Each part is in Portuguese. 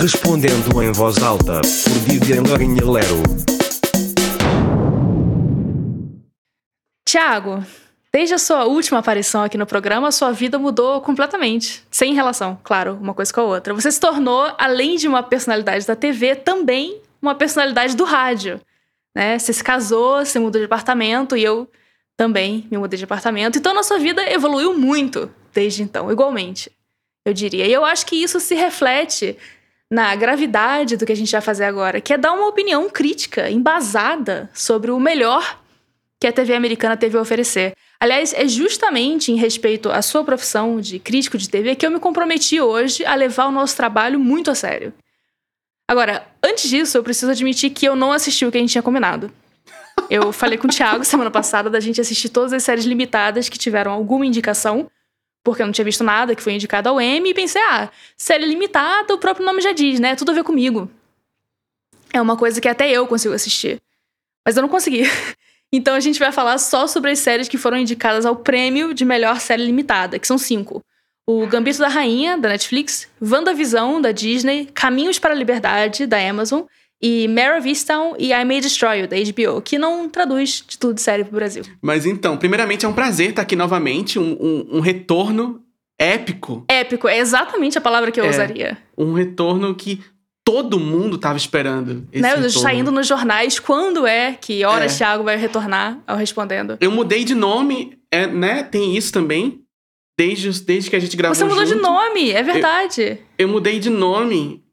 Respondendo em voz alta, por Vivian Larinha Lero. Tiago, desde a sua última aparição aqui no programa, sua vida mudou completamente. Sem relação, claro, uma coisa com a outra. Você se tornou, além de uma personalidade da TV, também uma personalidade do rádio. Né? Você se casou, você mudou de apartamento e eu também me mudei de apartamento. Então, nossa vida evoluiu muito desde então, igualmente, eu diria. E eu acho que isso se reflete na gravidade do que a gente vai fazer agora, que é dar uma opinião crítica, embasada sobre o melhor que a TV americana teve a oferecer. Aliás, é justamente em respeito à sua profissão de crítico de TV que eu me comprometi hoje a levar o nosso trabalho muito a sério. Agora, antes disso, eu preciso admitir que eu não assisti o que a gente tinha combinado. Eu falei com o Thiago semana passada da gente assistir todas as séries limitadas que tiveram alguma indicação porque eu não tinha visto nada que foi indicado ao M, e pensei, ah, série limitada, o próprio nome já diz, né? Tudo a ver comigo. É uma coisa que até eu consigo assistir. Mas eu não consegui. Então a gente vai falar só sobre as séries que foram indicadas ao prêmio de melhor série limitada, que são cinco. O Gambito da Rainha, da Netflix, WandaVisão, da Disney, Caminhos para a Liberdade, da Amazon, e Mare of Easttown e I May Destroy You, da HBO, que não traduz título de série pro Brasil. Mas então, primeiramente é um prazer estar aqui novamente, um, um, um retorno épico. Épico, é exatamente a palavra que eu É. usaria. Um retorno que todo mundo tava esperando. Esse Né? Saindo nos jornais, quando é que horas É. Thiago vai retornar ao respondendo? Eu mudei de nome, é, né? Tem isso também. Desde, desde que a gente gravou Você mudou de junto. nome, é verdade. Eu mudei de nome.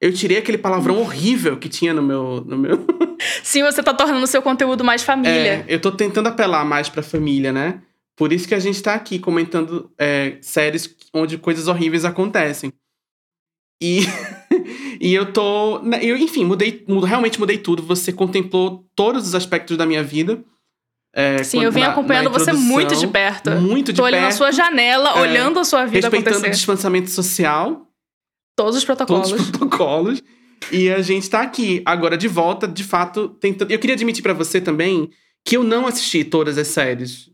Eu tirei aquele palavrão horrível que tinha no meu. No meu... Sim, você tá tornando o seu conteúdo mais família. É, eu tô tentando apelar mais pra família, né? Por isso que a gente tá aqui comentando é, séries onde coisas horríveis acontecem. E, e eu tô. né, Eu, enfim, mudei, realmente mudei tudo. Você contemplou todos os aspectos da minha vida. É, Sim, quando- eu venho na- acompanhando na você introdução. muito de perto. Muito de Tô olhando a perto. sua janela, É, olhando a sua vida respeitando o acontecer. distanciamento social, Todos os protocolos. todos os protocolos. E a gente tá aqui, agora de volta, de fato, tentando. Eu queria admitir pra você também que eu não assisti todas as séries.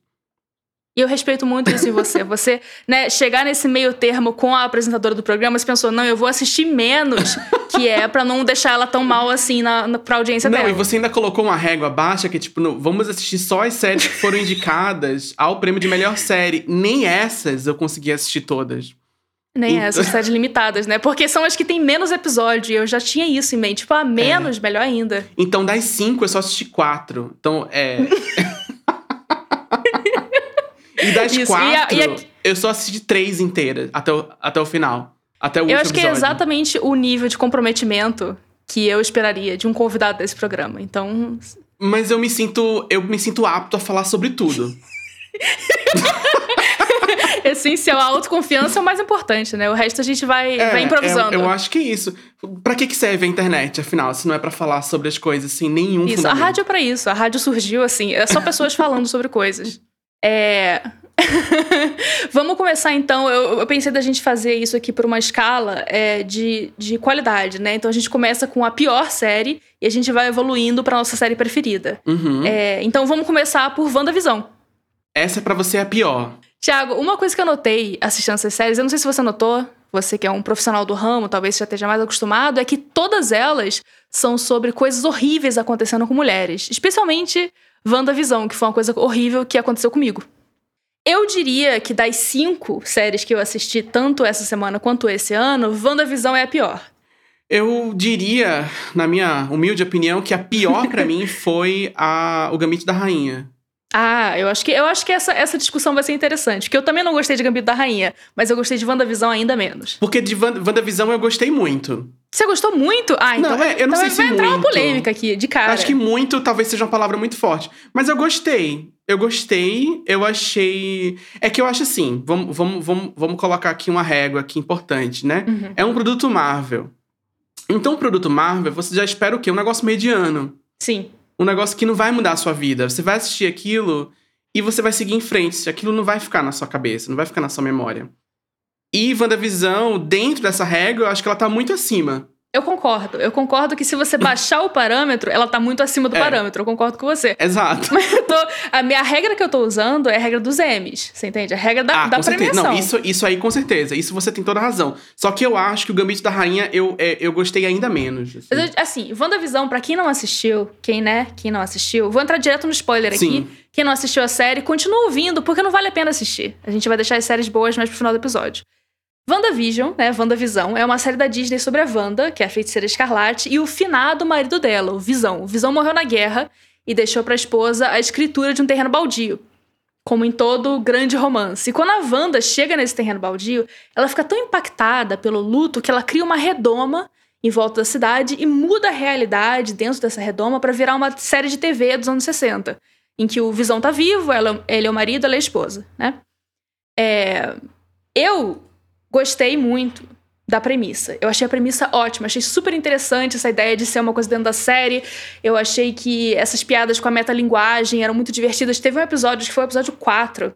E eu respeito muito isso em você. Você, né, chegar nesse meio termo com a apresentadora do programa, você pensou, não, eu vou assistir menos, que é pra não deixar ela tão mal assim na, na, pra audiência Não, dela. e você ainda colocou uma régua baixa que, tipo, não, vamos assistir só as séries que foram indicadas ao prêmio de melhor série. Nem essas eu consegui assistir todas. Nem Então- essas séries limitadas, né? Porque são as que têm menos episódio. E eu já tinha isso em mente. Tipo, a menos, melhor ainda. Então, das cinco, eu só assisti quatro. Então, é. e das Isso, e a- quatro, e a- eu só assisti três inteiras até o, até o final. Até o Eu acho que é episódio. exatamente o nível de comprometimento que eu esperaria de um convidado desse programa. Então, Mas eu me sinto. Eu me sinto apto a falar sobre tudo. essencial, a autoconfiança é o mais importante, né? O resto a gente vai, É, vai improvisando. é- eu acho que é isso. Pra que, que serve a internet, afinal, se não é pra falar sobre as coisas sem nenhum Isso, a rádio é pra isso. A rádio surgiu assim, é só pessoas falando sobre coisas. É. Vamos começar então. Eu, eu pensei da gente fazer isso aqui por uma escala é, de, de qualidade, né? Então a gente começa com a pior série e a gente vai evoluindo pra nossa série preferida. Uhum. É, então vamos começar por WandaVisão. Essa pra você é a pior. Tiago, uma coisa que eu notei assistindo essas séries, eu não sei se você notou, você que é um profissional do ramo, talvez já esteja mais acostumado, é que todas elas são sobre coisas horríveis acontecendo com mulheres. Especialmente WandaVisão, que foi uma coisa horrível que aconteceu comigo. Eu diria que das cinco séries que eu assisti, tanto essa semana quanto esse ano, WandaVisão é a pior. Eu diria, na minha humilde opinião, que a pior pra mim foi a, o Gambito da Rainha. Ah, eu acho que, eu acho que essa, essa discussão vai ser interessante. Porque eu também não gostei de Gambito da Rainha, mas eu gostei de WandaVisão ainda menos. Porque de Wanda- WandaVisão eu gostei muito. Você gostou muito? Ah, então Não, vai, é, eu não então sei vai se vai entrar uma muito. polêmica aqui, de cara. Acho que muito talvez seja uma palavra muito forte. Mas eu gostei. Eu gostei, eu achei. É que eu acho assim, vamos, vamos, vamos, vamos colocar aqui uma régua aqui importante, né? Uhum. É um produto Marvel. Então, o produto Marvel, você já espera o quê? Um negócio mediano. Sim. Um negócio que não vai mudar a sua vida. Você vai assistir aquilo e você vai seguir em frente. Aquilo não vai ficar na sua cabeça, não vai ficar na sua memória. E WandaVisão, dentro dessa regra, eu acho que ela tá muito acima. Eu concordo. Eu concordo que se você baixar o parâmetro, ela tá muito acima do É. parâmetro. Eu concordo com você. Exato. Mas eu tô, a, minha, regra que eu tô usando é a regra dos M's. Você entende? A regra da, ah, da com certeza. premiação. Não, isso, isso aí com certeza. Isso você tem toda a razão. Só que eu acho que o Gambito da Rainha eu, é, eu gostei ainda menos. assim. Mas Assim, WandaVisão, pra quem não assistiu, quem, né, quem não assistiu, vou entrar direto no spoiler aqui. Sim. Quem não assistiu a série, continua ouvindo, porque não vale a pena assistir. A gente vai deixar as séries boas mais pro final do episódio. WandaVision, né, WandaVisão, é uma série da Disney sobre a Wanda, que é a feiticeira escarlate, e o finado marido dela, o Visão. O Visão morreu na guerra e deixou pra esposa a escritura de um terreno baldio. Como em todo grande romance. E quando a Wanda chega nesse terreno baldio, ela fica tão impactada pelo luto que ela cria uma redoma em volta da cidade e muda a realidade dentro dessa redoma pra virar uma série de TV dos anos 60, em que o Visão tá vivo, ela, ele é o marido, ela é a esposa, né? É, eu gostei muito da premissa. Eu achei a premissa ótima, achei super interessante essa ideia de ser uma coisa dentro da série. Eu achei que essas piadas com a metalinguagem eram muito divertidas. Teve um episódio, que foi o episódio 4,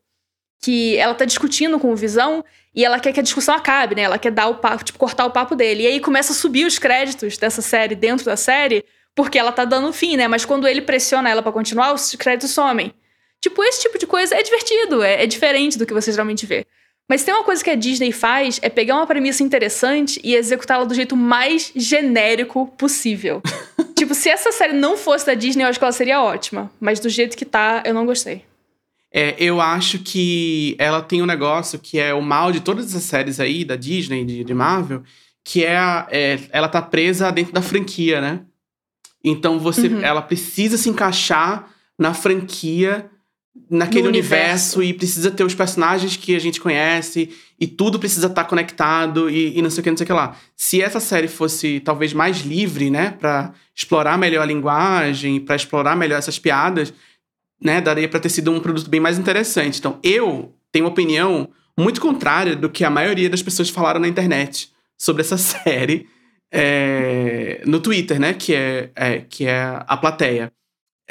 que ela tá discutindo com o Visão e ela quer que a discussão acabe, né? Ela quer dar o papo, tipo, cortar o papo dele. E aí começa a subir os créditos dessa série dentro da série, porque ela tá dando fim, né? Mas quando ele pressiona ela pra continuar, os créditos somem. Tipo, esse tipo de coisa é divertido, é, é diferente do que você geralmente vê. Mas tem uma coisa que a Disney faz, é pegar uma premissa interessante e executá-la do jeito mais genérico possível. tipo, se essa série não fosse da Disney, eu acho que ela seria ótima. Mas do jeito que tá, eu não gostei. É, eu acho que ela tem um negócio que é o mal de todas essas séries aí, da Disney, de, de Marvel, que é, a- é, ela tá presa dentro da franquia, né? Então você, Uhum. ela precisa se encaixar na franquia, naquele universo. universo. e precisa ter os personagens que a gente conhece e tudo precisa estar conectado e, e não sei o que, não sei o que lá. Se essa série fosse talvez mais livre, né, Pra explorar melhor a linguagem, pra explorar melhor essas piadas, né, daria pra ter sido um produto bem mais interessante. Então, eu tenho uma opinião muito contrária do que a maioria das pessoas falaram na internet sobre essa série é, no Twitter, né, que é, é, que é a plateia.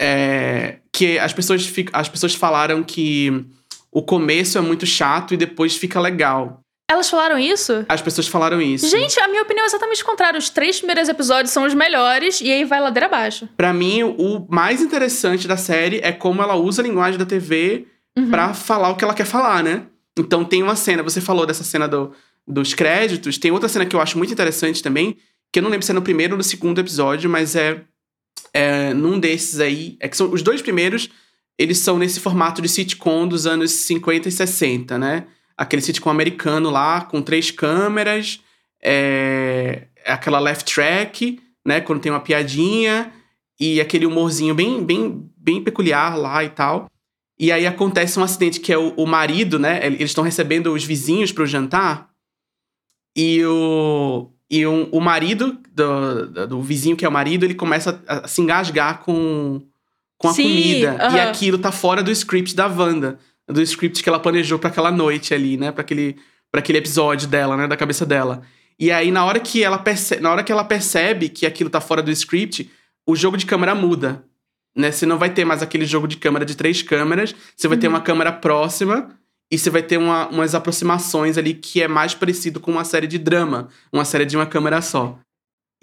É, que as pessoas, as pessoas falaram que o começo é muito chato e depois fica legal. Elas falaram isso? As pessoas falaram isso. Gente, a minha opinião é exatamente o contrário. Os três primeiros episódios são os melhores e aí vai ladeira abaixo. Pra mim, o mais interessante da série é como ela usa a linguagem da TV Uhum. pra falar o que ela quer falar, né? Então tem uma cena, você falou dessa cena do, dos créditos, tem outra cena que eu acho muito interessante também, que eu não lembro se é no primeiro ou no segundo episódio, mas é, é num desses aí. É que são os dois primeiros, eles são nesse formato de sitcom dos anos 50 e 60, né? Aquele sitcom americano lá, com três câmeras, é, aquela left track, né? Quando tem uma piadinha, e aquele humorzinho bem, bem, bem peculiar lá e tal. E aí acontece um acidente que é o, o marido, né? Eles estão recebendo os vizinhos pro jantar. E o, e um- o marido do, do, do vizinho, que é o marido, ele começa a, a se engasgar com, com a Sim, comida. E aham. aquilo tá fora do script da Wanda. Do script que ela planejou pra aquela noite ali, né? Pra aquele, pra aquele episódio dela, né? Da cabeça dela. E aí, na hora que ela percebe, na hora que ela percebe que aquilo tá fora do script, o jogo de câmera muda. Né? Você não vai ter mais aquele jogo de câmera de três câmeras, você vai ter uma câmera próxima e você vai ter uma- umas aproximações ali que é mais parecido com uma série de drama, uma série de uma câmera só.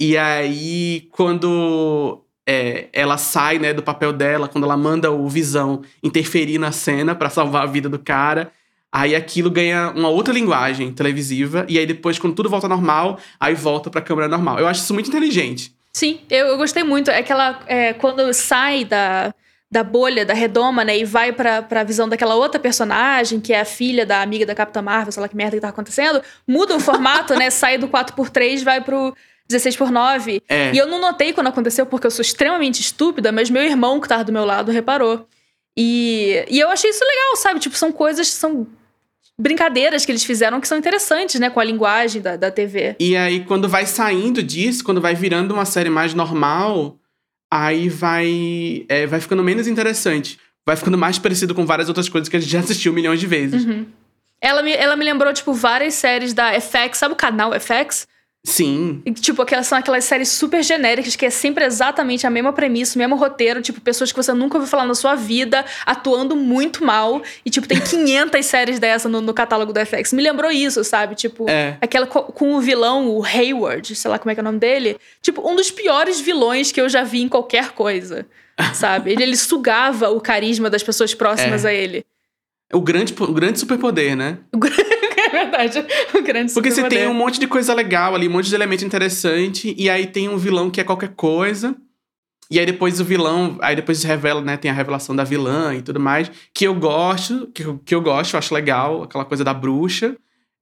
E aí, quando é, ela sai né, do papel dela, quando ela manda o Visão interferir na cena pra salvar a vida do cara, aí aquilo ganha uma outra linguagem televisiva, e aí depois, quando tudo volta normal, aí volta pra câmera normal. Eu acho isso muito inteligente. Sim, eu, eu gostei muito. É que ela, é, quando sai da, da bolha, da redoma, né, e vai pra, pra visão daquela outra personagem, que é a filha da amiga da Capitã Marvel, sei lá que merda que tá acontecendo, muda o formato, né, sai do 4x3 vai pro 16x9. É. E eu não notei quando aconteceu, porque eu sou extremamente estúpida, mas meu irmão que tava do meu lado reparou. E, e eu achei isso legal, sabe? Tipo, são coisas, são brincadeiras que eles fizeram que são interessantes, né, com a linguagem da, da TV. E aí, quando vai saindo disso, quando vai virando uma série mais normal, aí vai, é, vai ficando menos interessante. Vai ficando mais parecido com várias outras coisas que a gente já assistiu milhões de vezes. Ela me, ela me lembrou, tipo, várias séries da FX. Sabe o canal FX? Sim. E, tipo, aquelas são aquelas séries super genéricas que é sempre exatamente a mesma premissa, o mesmo roteiro, tipo, pessoas que você nunca ouviu falar na sua vida, atuando muito mal. E, tipo, tem 500 séries dessa no, no catálogo do FX. Me lembrou isso, sabe? Tipo, É. aquela co- com o vilão, o Hayward, sei lá como é que é o nome dele. Tipo, um dos piores vilões que eu já vi em qualquer coisa, sabe? Ele, ele sugava o carisma das pessoas próximas É. a ele. O grande, o grande superpoder, né? É verdade. O grande Porque você tem um monte de coisa legal ali, um monte de elemento interessante, e aí tem um vilão que é qualquer coisa. E aí depois o vilão, aí depois se revela, né? Tem a revelação da vilã e tudo mais, que eu gosto, que, eu- que eu gosto, eu acho legal, aquela coisa da bruxa.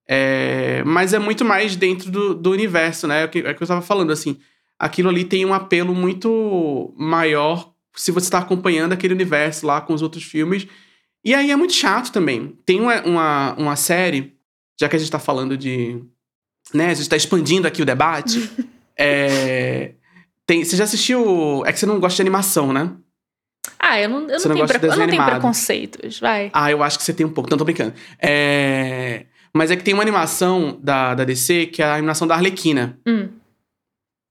É, mas é muito mais dentro do, do universo, né? É o que, é que eu tava falando, assim. Aquilo ali tem um apelo muito maior se você está acompanhando aquele universo lá com os outros filmes. E aí é muito chato também. Tem uma, uma, uma série, já que a gente tá falando de. Né, a gente tá expandindo aqui o debate. é, tem, você já assistiu. É que você não gosta de animação, né? Ah, eu não, eu não, Você não tenho, pre- eu não tenho preconceitos, vai. Ah, eu acho que você tem um pouco, então tô brincando. É, Mas é que tem uma animação da, da DC que é a animação da Arlequina. Hum.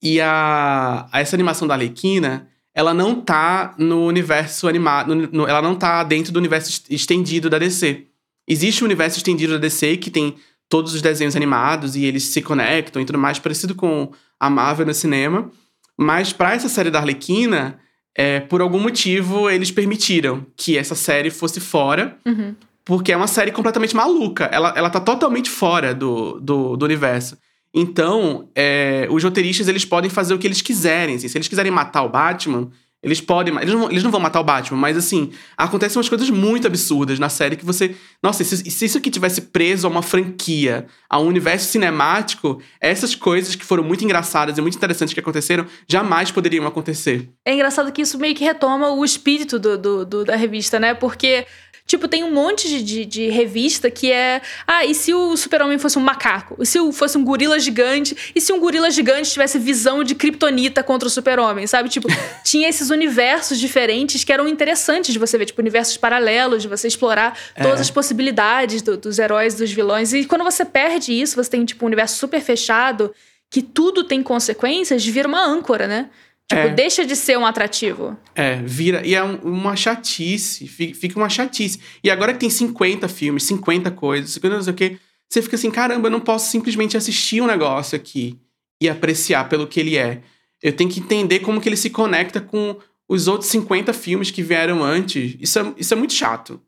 E a, essa animação da Arlequina, ela não tá no universo animado. no- no- ela não tá dentro do universo est- estendido da DC. Existe o universo estendido da DC que tem todos os desenhos animados e eles se conectam e tudo mais, parecido com a Marvel no cinema. Mas pra essa série da Arlequina, é, por algum motivo, eles permitiram que essa série fosse fora. Uhum. Porque é uma série completamente maluca. Ela, ela tá totalmente fora do, do, do universo. Então, é, os roteiristas, eles podem fazer o que eles quiserem. assim. Se eles quiserem matar o Batman, eles podem... Eles não, eles não vão matar o Batman, mas, assim, acontecem umas coisas muito absurdas na série que você... Nossa, se, se isso aqui tivesse preso a uma franquia, a um universo cinemático, essas coisas que foram muito engraçadas e muito interessantes que aconteceram, jamais poderiam acontecer. É engraçado que isso meio que retoma o espírito do, do- do- da revista, né? Porque, tipo, tem um monte de, de, de revista que é. Ah, e se o super-homem fosse um macaco? E se fosse um gorila gigante? E se um gorila gigante tivesse visão de kryptonita contra o super-homem, sabe? Tipo, tinha esses universos diferentes que eram interessantes de você ver, tipo, universos paralelos, de você explorar todas É. as possibilidades do- dos heróis dos vilões. E quando você perde isso, você tem, tipo, um universo super fechado, que tudo tem consequências, vira uma âncora, né? Tipo, É. deixa de ser um atrativo. É, vira. E é um- uma chatice. fi- Fica uma chatice. E agora que tem 50 filmes, 50 coisas, 50 não sei o quê, você fica assim: caramba, eu não posso simplesmente assistir um negócio aqui e apreciar pelo que ele é. Eu tenho que entender como que ele se conecta com os outros 50 filmes que vieram antes. Isso é, isso é muito chato.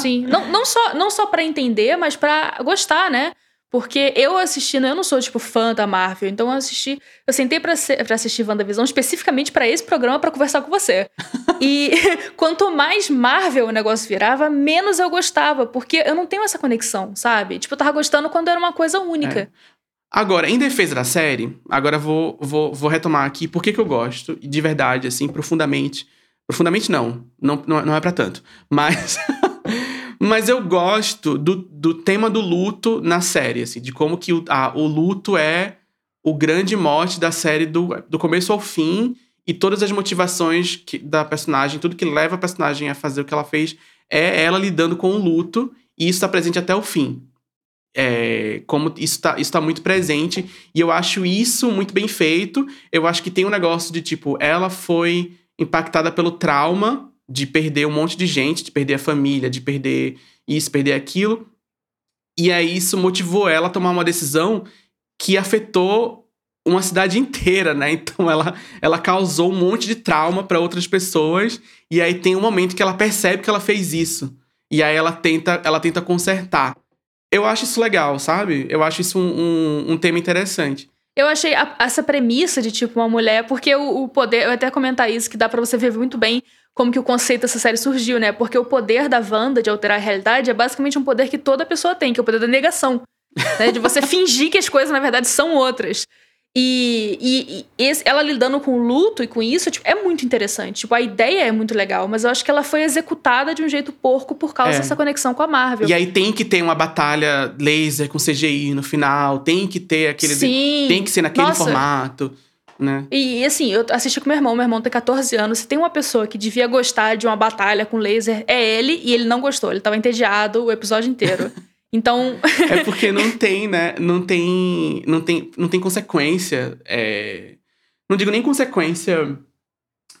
Sim. não, não só, não só para entender, mas pra gostar, né? Porque eu assistindo, eu não sou, tipo, fã da Marvel. Então eu assisti. Eu sentei pra, se- pra assistir WandaVision especificamente pra esse programa pra conversar com você. e quanto mais Marvel o negócio virava, menos eu gostava. Porque eu não tenho essa conexão, sabe? Tipo, eu tava gostando quando era uma coisa única. Agora, em defesa da série, agora vou, vou, vou retomar aqui por que que eu gosto, de verdade, assim, profundamente. Profundamente não, não, não, é- é pra tanto. Mas, mas eu gosto do, do tema do luto na série, assim, de como que o, a- o luto é o grande mote da série do, do começo ao fim e todas as motivações que- da personagem, tudo que leva a personagem a fazer o que ela fez é ela lidando com o luto e isso está presente até o fim. É, como isso tá, isso tá muito presente e eu acho isso muito bem feito. Eu acho que tem um negócio de tipo, ela foi impactada pelo trauma de perder um monte de gente, de perder a família, de perder isso, perder aquilo. E aí isso motivou ela a tomar uma decisão que afetou uma cidade inteira, né? Então ela, ela causou um monte de trauma para outras pessoas e aí tem um momento que ela percebe que ela fez isso. E aí ela tenta, ela tenta consertar. Eu acho isso legal, sabe? Eu acho isso um, um, um tema interessante. Eu achei a- essa premissa de, tipo, uma mulher, porque o, o poder, eu até comentar isso, que dá pra você ver muito bem como que o conceito dessa série surgiu, né? Porque o poder da Wanda de alterar a realidade é basicamente um poder que toda pessoa tem, que é o poder da negação. né? De você fingir que as coisas, na verdade, são outras. E, e- e esse- ela lidando com o luto e com isso, tipo, é muito interessante. Tipo, a ideia é muito legal, mas eu acho que ela foi executada de um jeito porco por causa É. dessa conexão com a Marvel. E aí tem que ter uma batalha laser com CGI no final, tem que ter aquele. Sim. Tem que ser naquele Nossa. formato, né? E, assim, eu assisti com meu irmão, meu irmão tem 14 anos. Se tem uma pessoa que devia gostar de uma batalha com laser, é ele, e ele não gostou. Ele tava entediado o episódio inteiro. Então. É porque não tem, né? Não tem. Não tem, não tem consequência. É... Não digo nem consequência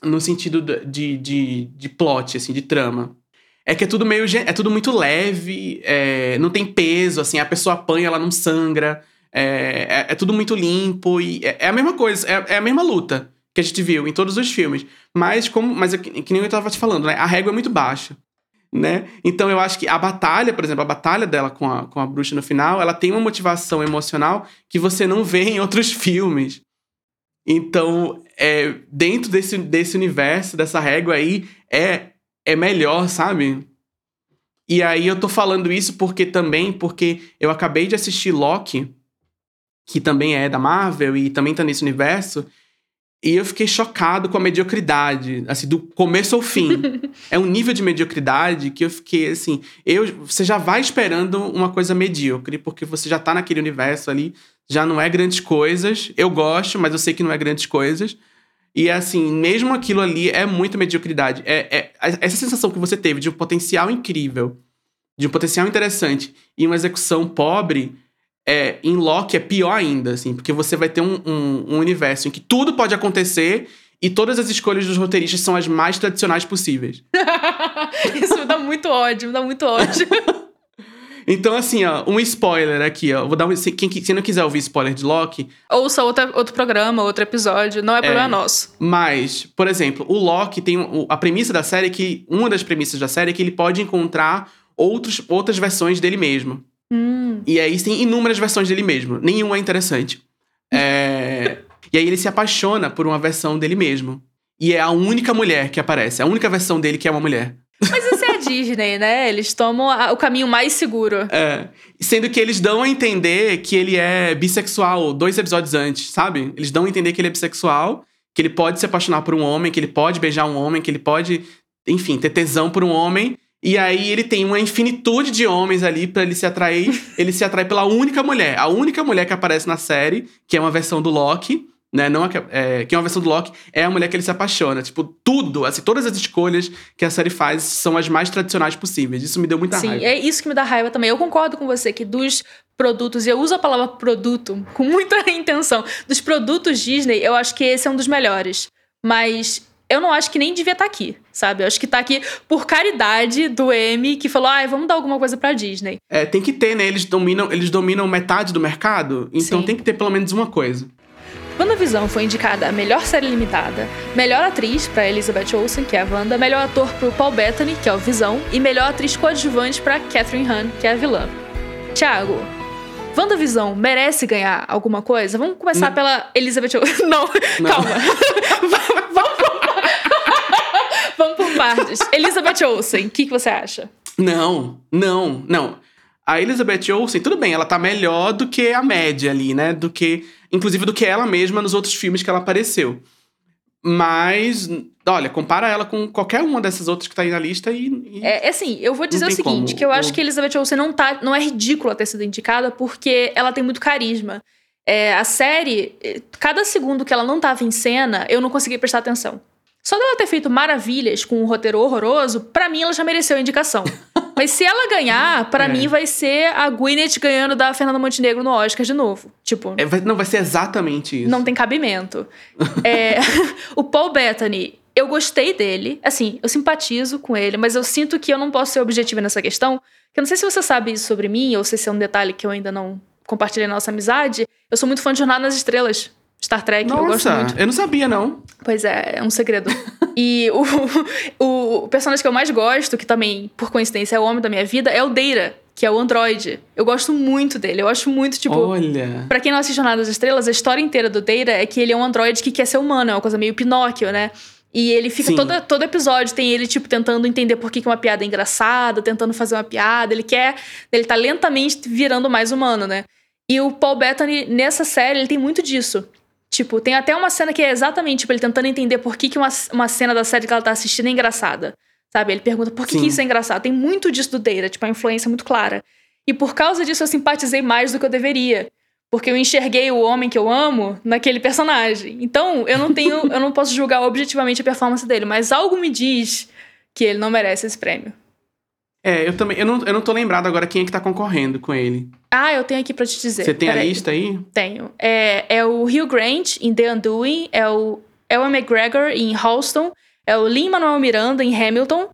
no sentido de, de, de plot, assim, de trama. É que é tudo meio. É tudo muito leve, é, não tem peso, assim, a pessoa apanha, ela não sangra. É, é, é tudo muito limpo e é, é a mesma coisa, é, é, a mesma luta que a gente viu em todos os filmes. Mas, como, mas é que, que nem eu tava te falando, né? A régua é muito baixa. Né? Então eu acho que a batalha, por exemplo, a batalha dela com a, com a bruxa no final, ela tem uma motivação emocional que você não vê em outros filmes. Então, é, dentro desse, desse universo, dessa régua aí, é, é melhor, sabe? E aí eu tô falando isso porque também, porque eu acabei de assistir Loki, que também é da Marvel e também tá nesse universo, e eu fiquei chocado com a mediocridade, assim, do começo ao fim. é um nível de mediocridade que eu fiquei assim, eu, você já vai esperando uma coisa medíocre, porque você já tá naquele universo ali, já não é grandes coisas. Eu gosto, mas eu sei que não é grandes coisas. E assim, mesmo aquilo ali é muita mediocridade. É, é, essa sensação que você teve de um potencial incrível, de um potencial interessante e uma execução pobre, é, em Loki é pior ainda, assim, porque você vai ter um, um, um universo em que tudo pode acontecer e todas as escolhas dos roteiristas são as mais tradicionais possíveis. Isso me dá muito ódio, me dá muito ódio. Então, assim, ó, um spoiler aqui, ó. Vou dar um, se, quem, se não quiser ouvir spoiler de Loki. Ouça outra, outro programa, outro episódio. Não é problema é, nosso. Mas, por exemplo, o Loki tem. A premissa da série é que. Uma das premissas da série é que ele pode encontrar outros, outras versões dele mesmo. Hum. E aí tem inúmeras versões dele mesmo. Nenhuma é interessante. É... e aí ele se apaixona por uma versão dele mesmo. E é a única mulher que aparece. A única versão dele que é uma mulher. Mas isso é a Disney, né? Eles tomam a, o caminho mais seguro. É. Sendo que eles dão a entender que ele é bissexual dois episódios antes, sabe? Eles dão a entender que ele é bissexual, que ele pode se apaixonar por um homem, que ele pode beijar um homem, que ele pode, enfim, ter tesão por um homem. E aí ele tem uma infinitude de homens ali para ele se atrair. ele se atrai pela única mulher. A única mulher que aparece na série, que é uma versão do Loki né? Não é, que é uma versão do Loki é a mulher que ele se apaixona. Tipo, tudo, assim, todas as escolhas que a série faz são as mais tradicionais possíveis. Isso me deu muita Sim, raiva. Sim, é isso que me dá raiva também. Eu concordo com você que dos produtos, e eu uso a palavra produto com muita intenção, dos produtos Disney, eu acho que esse é um dos melhores. Mas eu não acho que nem devia estar tá aqui, sabe? Eu acho que tá aqui por caridade do M, que falou, ah, vamos dar alguma coisa pra Disney. É, tem que ter, né? Eles dominam, eles dominam metade do mercado, então Sim. tem que ter pelo menos uma coisa. WandaVision foi indicada a melhor série limitada, melhor atriz para Elizabeth Olsen, que é a Wanda, melhor ator para o Paul Bettany, que é o Visão, e melhor atriz coadjuvante para Catherine Hahn, que é a vilã. Thiago, WandaVision merece ganhar alguma coisa? Vamos começar Não. pela Elizabeth Olsen. Não, Não. calma. Vamos partes. Elizabeth Olsen, o que, que você acha? Não, não, não. A Elizabeth Olsen, tudo bem, ela tá melhor do que a média ali, né? Do que inclusive do que ela mesma nos outros filmes que ela apareceu. Mas, olha, compara ela com qualquer uma dessas outras que tá aí na lista e. e é, é assim, eu vou dizer o seguinte: como. que eu acho que Elizabeth Olsen não, tá, não é ridícula ter sido indicada porque ela tem muito carisma. É, a série, cada segundo que ela não tava em cena, eu não conseguia prestar atenção. Só dela ter feito maravilhas com um roteiro horroroso, para mim ela já mereceu a indicação. Mas se ela ganhar, para é. mim vai ser a Gwyneth ganhando da Fernanda Montenegro no Oscar de novo. Tipo. É, vai, não, vai ser exatamente isso. Não tem cabimento. é, o Paul Bettany, eu gostei dele. Assim, eu simpatizo com ele, mas eu sinto que eu não posso ser objetiva nessa questão. Que eu não sei se você sabe isso sobre mim, ou se esse é um detalhe que eu ainda não compartilhei na nossa amizade. Eu sou muito fã de Jornada nas Estrelas. Star Trek, Nossa, eu gosto muito. Eu não sabia, não. Pois é, é um segredo. e o, o, o, personagem que eu mais gosto, que também, por coincidência, é o homem da minha vida, é o Deira, que é o androide. Eu gosto muito dele. Eu acho muito, tipo. Olha. Pra quem não assiste Jornada das Estrelas, a história inteira do Deira é que ele é um androide que quer ser humano, é uma coisa meio Pinóquio, né? E ele fica todo, todo episódio, tem ele, tipo, tentando entender por que, que uma piada é engraçada, tentando fazer uma piada. Ele quer. Ele tá lentamente virando mais humano, né? E o Paul Bettany, nessa série, ele tem muito disso. Tipo, tem até uma cena que é exatamente, tipo, ele tentando entender por que, que uma, uma cena da série que ela tá assistindo é engraçada. Sabe? Ele pergunta por que, que isso é engraçado. Tem muito disso do Deira, tipo, a influência é muito clara. E por causa disso eu simpatizei mais do que eu deveria. Porque eu enxerguei o homem que eu amo naquele personagem. Então, eu não tenho. eu não posso julgar objetivamente a performance dele, mas algo me diz que ele não merece esse prêmio. É, eu também. Eu não, eu não tô lembrado agora quem é que tá concorrendo com ele. Ah, eu tenho aqui pra te dizer. Você tem a Peraí. lista aí? Tenho. É, é o Hugh Grant em The Undoing, é o Ewan McGregor em Halston, é o Lin-Manuel Miranda em Hamilton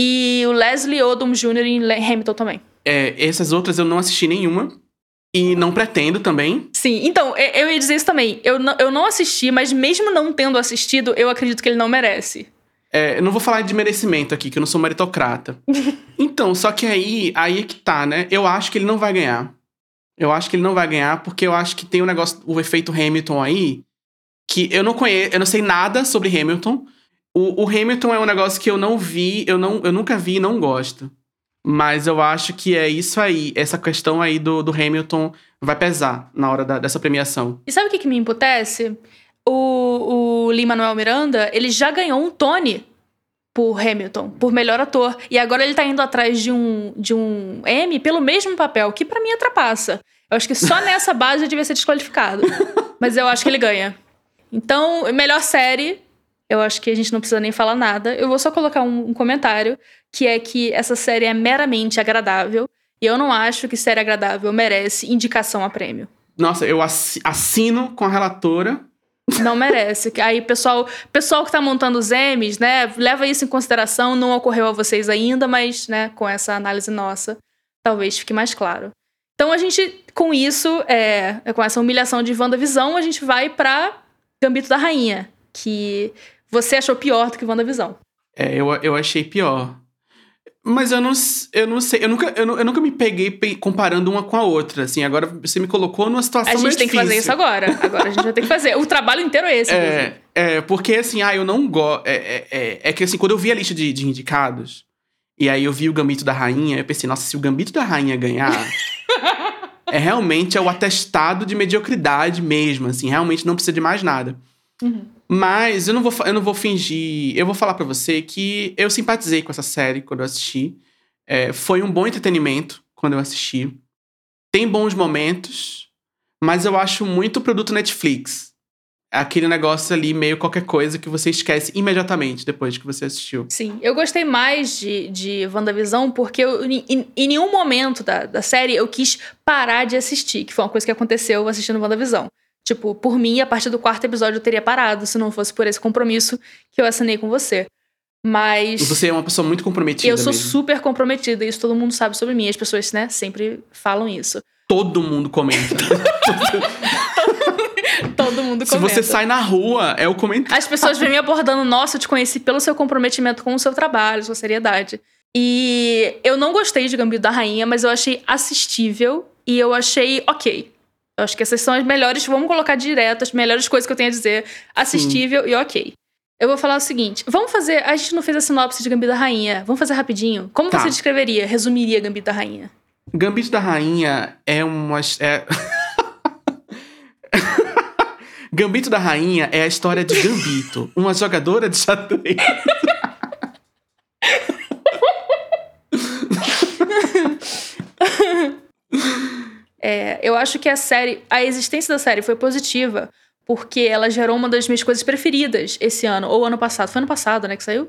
e o Leslie Odom Jr. em Hamilton também. É, essas outras eu não assisti nenhuma. E não pretendo também. Sim, então, eu ia dizer isso também. Eu não, eu não assisti, mas mesmo não tendo assistido, eu acredito que ele não merece. É, eu não vou falar de merecimento aqui, que eu não sou meritocrata. então, só que aí, aí é que tá, né? Eu acho que ele não vai ganhar. Eu acho que ele não vai ganhar, porque eu acho que tem o negócio, o efeito Hamilton aí, que eu não conheço, eu não sei nada sobre Hamilton. O, o Hamilton é um negócio que eu não vi, eu, não, eu nunca vi e não gosto. Mas eu acho que é isso aí, essa questão aí do, do Hamilton vai pesar na hora da- dessa premiação. E sabe o que, que me emputece? O, o Lin-Manuel Miranda, ele já ganhou um Tony por Hamilton, por melhor ator. E agora ele tá indo atrás de um, de um Emmy pelo mesmo papel, que pra mim atrapassa. Eu acho que só nessa base ele devia ser desqualificado. Mas eu acho que ele ganha. Então, melhor série, eu acho que a gente não precisa nem falar nada. Eu vou só colocar um, um comentário, que é que essa série é meramente agradável. E eu não acho que série agradável merece indicação a prêmio. Nossa, eu assi- assino com a relatora. Não merece. Aí, pessoal, pessoal que tá montando os Emmys, né, leva isso em consideração. Não ocorreu a vocês ainda, mas, né, com essa análise nossa, talvez fique mais claro. Então, a gente, com isso, é, com essa humilhação de WandaVisão, a gente vai pra Gambito da Rainha, que você achou pior do que WandaVisão. É, eu, eu achei pior. Mas eu não, eu não sei, eu nunca, eu, eu nunca me peguei pe- comparando uma com a outra, assim. Agora você me colocou numa situação A gente tem que fazer difícil. isso agora. Agora a gente vai ter que fazer. O trabalho inteiro é esse. É, é, porque assim, ah, eu não gosto. É, é, é, é que assim, quando eu vi a lista de, de indicados, e aí eu vi o Gambito da Rainha, eu pensei, nossa, se o Gambito da Rainha ganhar, é realmente é o atestado de mediocridade mesmo, assim, realmente não precisa de mais nada. Uhum. Mas eu não vou, eu não vou fingir. Eu vou falar pra você que eu simpatizei com essa série quando eu assisti. É, foi um bom entretenimento quando eu assisti. Tem bons momentos, mas eu acho muito produto Netflix. Aquele negócio ali, meio qualquer coisa que você esquece imediatamente depois que você assistiu. Sim, eu gostei mais de, de WandaVisão porque eu, em, em- em nenhum momento da, da série eu quis parar de assistir, que foi uma coisa que aconteceu assistindo WandaVisão. Tipo, por mim, a partir do quarto episódio eu teria parado se não fosse por esse compromisso que eu assinei com você. Mas você é uma pessoa muito comprometida. eu sou mesmo. super comprometida, isso todo mundo sabe sobre mim. As pessoas, né, sempre falam isso. Todo mundo comenta. Todo mundo Se comenta. você sai na rua, é o comentário. As pessoas vêm me abordando, nossa, eu te conheci pelo seu comprometimento com o seu trabalho, sua seriedade. E eu não gostei de Gambito da Rainha, mas eu achei assistível e eu achei ok. Eu acho que essas são as melhores, vamos colocar direto, as melhores coisas que eu tenho a dizer. Assistível e ok. Eu vou falar o seguinte: vamos fazer. A gente não fez a sinopse de Gambito da Rainha. Vamos fazer rapidinho. Como Tá. você descreveria, resumiria Gambito da Rainha? Gambito da Rainha é uma. É... Gambito da Rainha é a história de Gambito, uma jogadora de xadrez. É, eu acho que a série, a existência da série foi positiva porque ela gerou uma das minhas coisas preferidas esse ano ou ano passado. Foi ano passado, né, que saiu?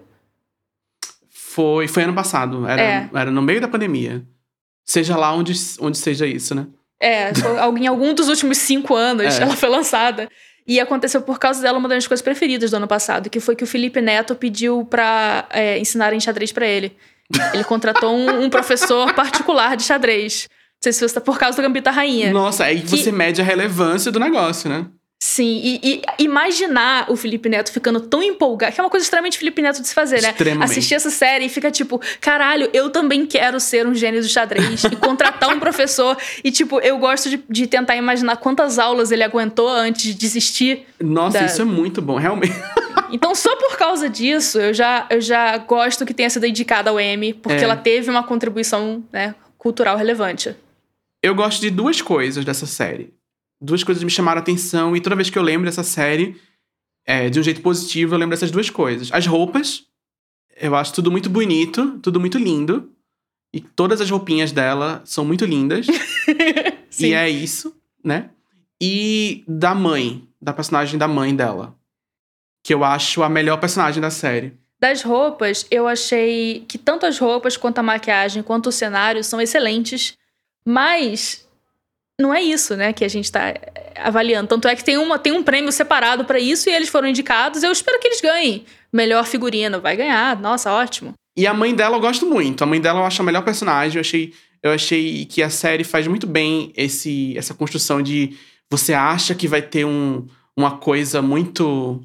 Foi, foi ano passado, era, É. era no meio da pandemia. Seja lá onde, onde seja isso, né? É, em algum dos últimos cinco anos É. ela foi lançada. E aconteceu por causa dela uma das minhas coisas preferidas do ano passado, que foi que o Felipe Neto pediu pra é, ensinarem xadrez pra ele. Ele contratou um, um professor particular de xadrez. Não sei se tá por causa do Gambito da Rainha. Nossa, aí você mede a relevância do negócio, né? Sim, e, e imaginar o Felipe Neto ficando tão empolgado, que é uma coisa extremamente Felipe Neto de se fazer, né? Extremamente. Assistir essa série e fica tipo, caralho, eu também quero ser um gênio do xadrez e contratar um professor. E, tipo, eu gosto de, de tentar imaginar quantas aulas ele aguentou antes de desistir. Nossa, Da- isso é muito bom, realmente. Então, só por causa disso, eu já, eu já gosto que tenha sido indicada ao Emmy, porque É. ela teve uma contribuição né, cultural relevante. Eu gosto de duas coisas dessa série. Duas coisas me chamaram a atenção e toda vez que eu lembro dessa série, é, de um jeito positivo, eu lembro dessas duas coisas. As roupas, eu acho tudo muito bonito, tudo muito lindo. E todas as roupinhas dela são muito lindas. E é isso, né? E da mãe, da personagem da mãe dela. Que eu acho a melhor personagem da série. Das roupas, eu achei que tanto as roupas quanto a maquiagem quanto o cenário são excelentes, mas não é isso, né, que a gente tá avaliando. Tanto é que tem, uma, tem um prêmio separado para isso e eles foram indicados. Eu espero que eles ganhem. Melhor figurino, vai ganhar. Nossa, ótimo. E a mãe dela eu gosto muito. A mãe dela eu acho a melhor personagem. Eu achei, eu achei que a série faz muito bem esse, essa construção de você acha que vai ter um, uma coisa muito.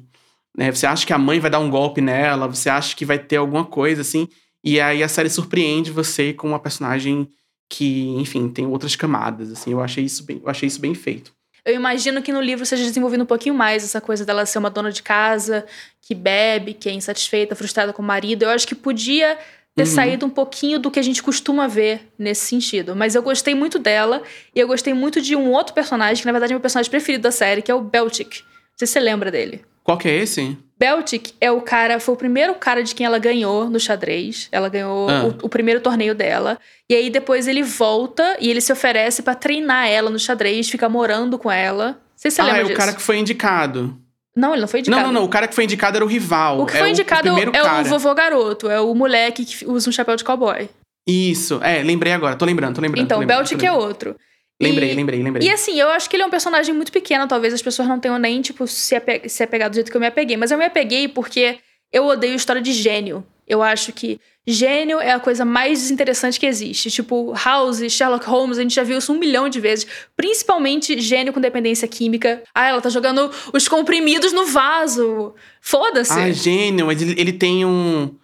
Né, você acha que a mãe vai dar um golpe nela, você acha que vai ter alguma coisa assim. E aí a série surpreende você com uma personagem que, enfim, tem outras camadas, assim. Eu achei isso bem, eu achei isso bem feito. Eu imagino que no livro seja desenvolvido um pouquinho mais essa coisa dela ser uma dona de casa, que bebe, que é insatisfeita, frustrada com o marido. Eu acho que podia ter Uhum. saído um pouquinho do que a gente costuma ver nesse sentido. Mas eu gostei muito dela e eu gostei muito de um outro personagem, que na verdade é meu personagem preferido da série, que é o Beltic. Não sei se você lembra dele. Qual que é esse? Beltic é o cara, foi o primeiro cara de quem ela ganhou no xadrez. Ela ganhou Ah. o, o primeiro torneio dela. E aí depois ele volta e ele se oferece pra treinar ela no xadrez, fica morando com ela. Sei se você ah, lembra é o disso. cara que foi indicado. Não, ele não foi indicado. Não, não, não. O cara que foi indicado era o rival. O que é foi indicado o é cara. o vovô garoto, é o moleque que usa um chapéu de cowboy. Isso, é, lembrei agora. Tô lembrando, tô lembrando. Então, tô o lembrando, Beltic é outro. Lembrei, E- lembrei, lembrei. E assim, eu acho que ele é um personagem muito pequeno, talvez as pessoas não tenham nem, tipo, se, ape se apegar do jeito que eu me apeguei. Mas eu me apeguei porque eu odeio história de gênio. Eu acho que gênio é a coisa mais desinteressante que existe. Tipo, House, Sherlock Holmes, a gente já viu isso um milhão de vezes. Principalmente gênio com dependência química. Ah, ela tá jogando os comprimidos no vaso. Foda-se. Ah, gênio, mas ele, ele tem um.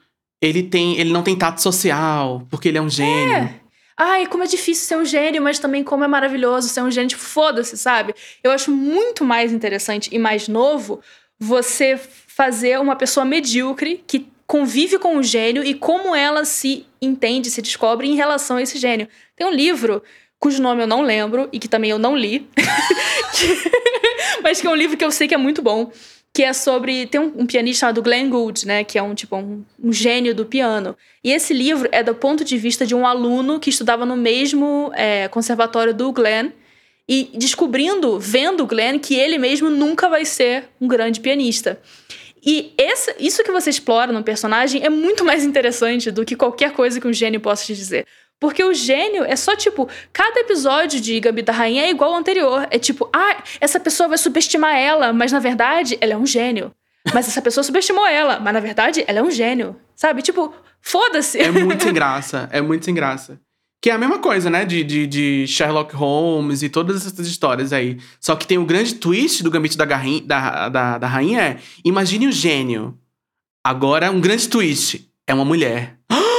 Ele tem. Ele não tem tato social, porque ele é um gênio. Ai, como é difícil ser um gênio, mas também como é maravilhoso ser um gênio. Tipo, foda-se, sabe? Eu acho muito mais interessante e mais novo você fazer uma pessoa medíocre que convive com um gênio e como ela se entende, se descobre em relação a esse gênio. Tem um livro cujo nome eu não lembro e que também eu não li, mas que é um livro que eu sei que é muito bom, que é sobre tem um, um pianista chamado Glenn Gould, né, que é um tipo um, um gênio do piano. E esse livro é do ponto de vista de um aluno que estudava no mesmo é, conservatório do Glenn e descobrindo, vendo o Glenn, que ele mesmo nunca vai ser um grande pianista. E esse- isso que você explora no personagem é muito mais interessante do que qualquer coisa que um gênio possa te dizer. Porque o gênio é só tipo, cada episódio de Gambito da Rainha é igual ao anterior. É tipo, ah, essa pessoa vai subestimar ela, mas na verdade ela é um gênio. Mas essa pessoa subestimou ela, mas na verdade ela é um gênio. Sabe? Tipo, foda-se. É muito sem graça. É muito sem graça. Que é a mesma coisa, né? De, de, de Sherlock Holmes e todas essas histórias aí. Só que tem o grande twist do Gambito da, Garrin- da, da, da Rainha é: imagine o gênio. Agora, um grande twist. É uma mulher.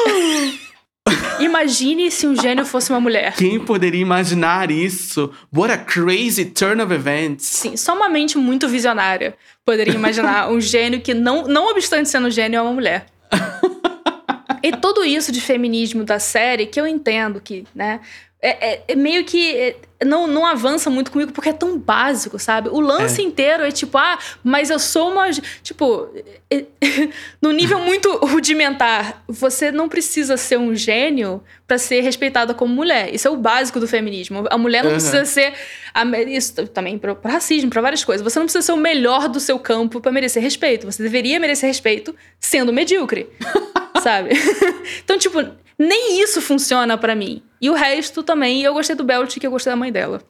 Imagine se um gênio fosse uma mulher. Quem poderia imaginar isso? What a crazy turn of events. Sim, só uma mente muito visionária poderia imaginar um gênio que, não, não obstante sendo um gênio, é uma mulher. e tudo isso de feminismo da série, que eu entendo que, né? É, é- é meio que é, não, não avança muito comigo porque é tão básico, sabe? O lance inteiro é tipo, ah, mas eu sou uma. Tipo, é- no nível muito rudimentar, você não precisa ser um gênio pra ser respeitada como mulher. Isso é o básico do feminismo. A mulher não Uhum. precisa ser. a Isso também pra racismo, pra várias coisas. Você não precisa ser o melhor do seu campo pra merecer respeito. Você deveria merecer respeito sendo medíocre. sabe? então, tipo, nem isso funciona pra mim. E o resto também. Eu gostei do Belt, que eu gostei da mãe dela.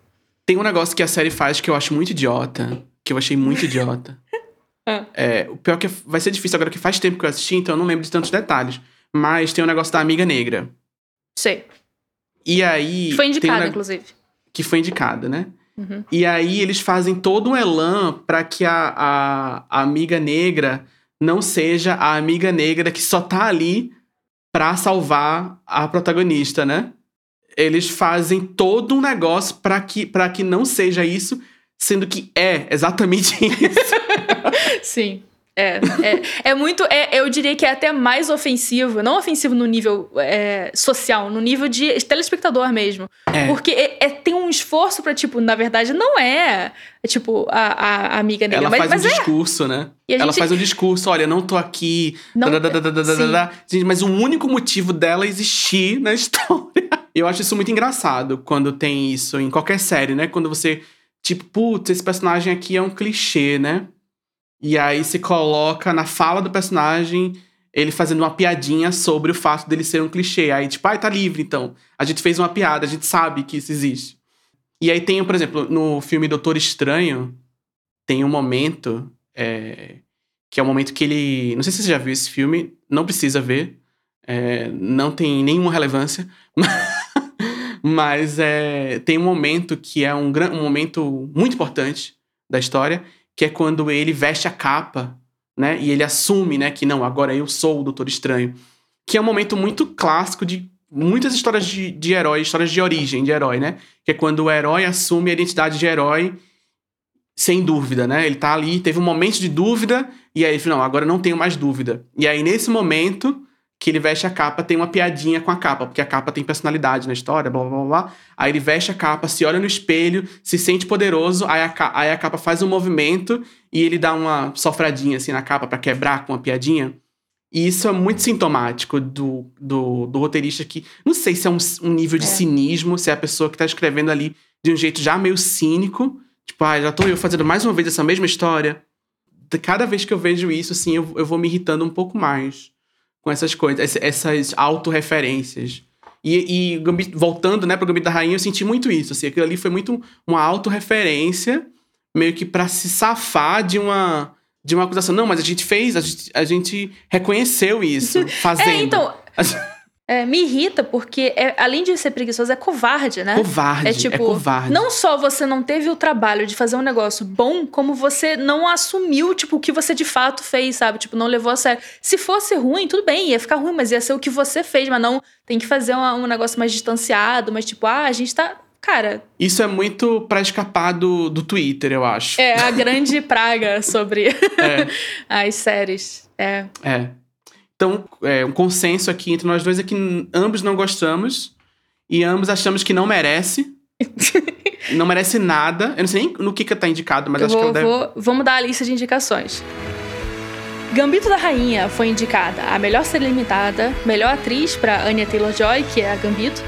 Tem um negócio que a série faz que eu acho muito idiota. Que eu achei muito idiota. Ah. É, o pior é que vai ser difícil agora que faz tempo que eu assisti, então eu não lembro de tantos detalhes. Mas tem o negócio da amiga negra. Sei. E aí. Foi um indicada, neg- inclusive. Que foi indicada, né? Uhum. E aí eles fazem todo um elan pra que a, a, a amiga negra não seja a amiga negra que só tá ali pra salvar a protagonista, né? Eles fazem todo um negócio pra que, pra que não seja isso, sendo que é exatamente isso. Sim. É, é, é muito. É, eu diria que é até mais ofensivo. Não ofensivo no nível é, social, no nível de telespectador mesmo. É. Porque é, é- tem um esforço para tipo, na verdade, não é, é tipo, a, a, amiga dele. Ela mas, faz mas um é. discurso, né? Gente... Ela faz um discurso, olha, não tô aqui. Não... É, gente, mas o único motivo dela existir na história. Eu acho isso muito engraçado quando tem isso em qualquer série, né? Quando você, tipo, putz, esse personagem aqui é um clichê, né? E aí se coloca na fala do personagem ele fazendo uma piadinha sobre o fato dele ser um clichê. Aí, tipo, ai, ah, tá livre, então. A gente fez uma piada, a gente sabe que isso existe. E aí tem, por exemplo, no filme Doutor Estranho, tem um momento é, que é o um momento que ele. Não sei se você já viu esse filme, não precisa ver, é, não tem nenhuma relevância, mas é, tem um momento que é um, um momento muito importante da história, que é quando ele veste a capa né? E ele assume, né, que não, agora eu sou o Doutor Estranho. Que é um momento muito clássico de muitas histórias de, de herói, histórias de origem de herói, né? Que é quando o herói assume a identidade de herói sem dúvida, né? Ele tá ali, teve um momento de dúvida, e aí ele não, agora não tenho mais dúvida. E aí, nesse momento, que ele veste a capa, tem uma piadinha com a capa, porque a capa tem personalidade na história, blá blá blá. Aí ele veste a capa, se olha no espelho, se sente poderoso, aí a, aí a capa faz um movimento e ele dá uma sofradinha assim na capa para quebrar com uma piadinha. E isso é muito sintomático do, do, do roteirista que. Não sei se é um, um nível de é. cinismo, se é a pessoa que tá escrevendo ali de um jeito já meio cínico. Tipo, ah, já tô eu fazendo mais uma vez essa mesma história. Cada vez que eu vejo isso, assim, eu, eu vou me irritando um pouco mais com essas coisas, essas autorreferências. E, e voltando, né, pro Gambito da Rainha, eu senti muito isso, assim, aquilo ali foi muito uma autorreferência, meio que para se safar de uma de uma acusação. Não, mas a gente fez, a gente, a gente reconheceu isso, fazendo. É, então... É, me irrita porque, é, além de ser preguiçoso, é covarde, né? Covarde. É tipo, é covarde. não só você não teve o trabalho de fazer um negócio bom, como você não assumiu, tipo, o que você de fato fez, sabe? Tipo, não levou a sério. Se fosse ruim, tudo bem, ia ficar ruim, mas ia ser o que você fez, mas não tem que fazer um, um negócio mais distanciado, mas tipo, ah, a gente tá. Cara. Isso é muito pra escapar do, do Twitter, eu acho. É, a grande praga sobre é. as séries. É. É. Então, é, um consenso aqui entre nós dois é que ambos não gostamos e ambos achamos que não merece. não merece nada. Eu não sei nem no que que tá indicado, mas eu acho vou, que ela deve... Vou, vamos dar a lista de indicações. Gambito da Rainha foi indicada a melhor série limitada, melhor atriz para Anya Taylor-Joy, que é a Gambito,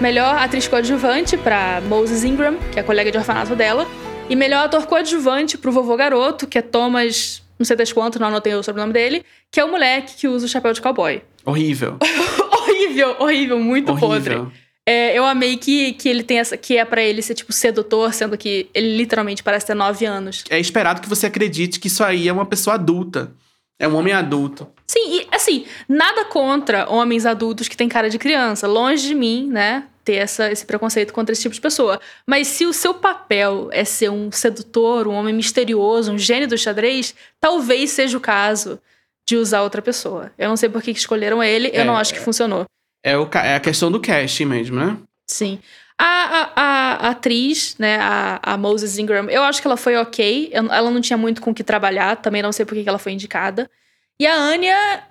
melhor atriz coadjuvante para Moses Ingram, que é a colega de orfanato dela, e melhor ator coadjuvante pro vovô garoto, que é Thomas não sei das quantas, não anotei o sobrenome dele, que é o moleque que usa o chapéu de cowboy. Horrível. horrível, horrível, muito horrível. podre. É, eu amei que, que ele tem essa. que é para ele ser, tipo, sedutor, sendo que ele literalmente parece ter nove anos. É esperado que você acredite que isso aí é uma pessoa adulta. É um homem adulto. Sim, e assim, nada contra homens adultos que têm cara de criança. Longe de mim, né? Ter essa, esse preconceito contra esse tipo de pessoa. Mas se o seu papel é ser um sedutor, um homem misterioso, um gênio do xadrez, talvez seja o caso de usar outra pessoa. Eu não sei por que escolheram ele, eu é, não acho que funcionou. É, o, é a questão do casting mesmo, né? Sim. A, a, a, atriz, né, a, a, Moses Ingram, eu acho que ela foi ok. Eu, ela não tinha muito com o que trabalhar, também não sei por que ela foi indicada. E a Anya,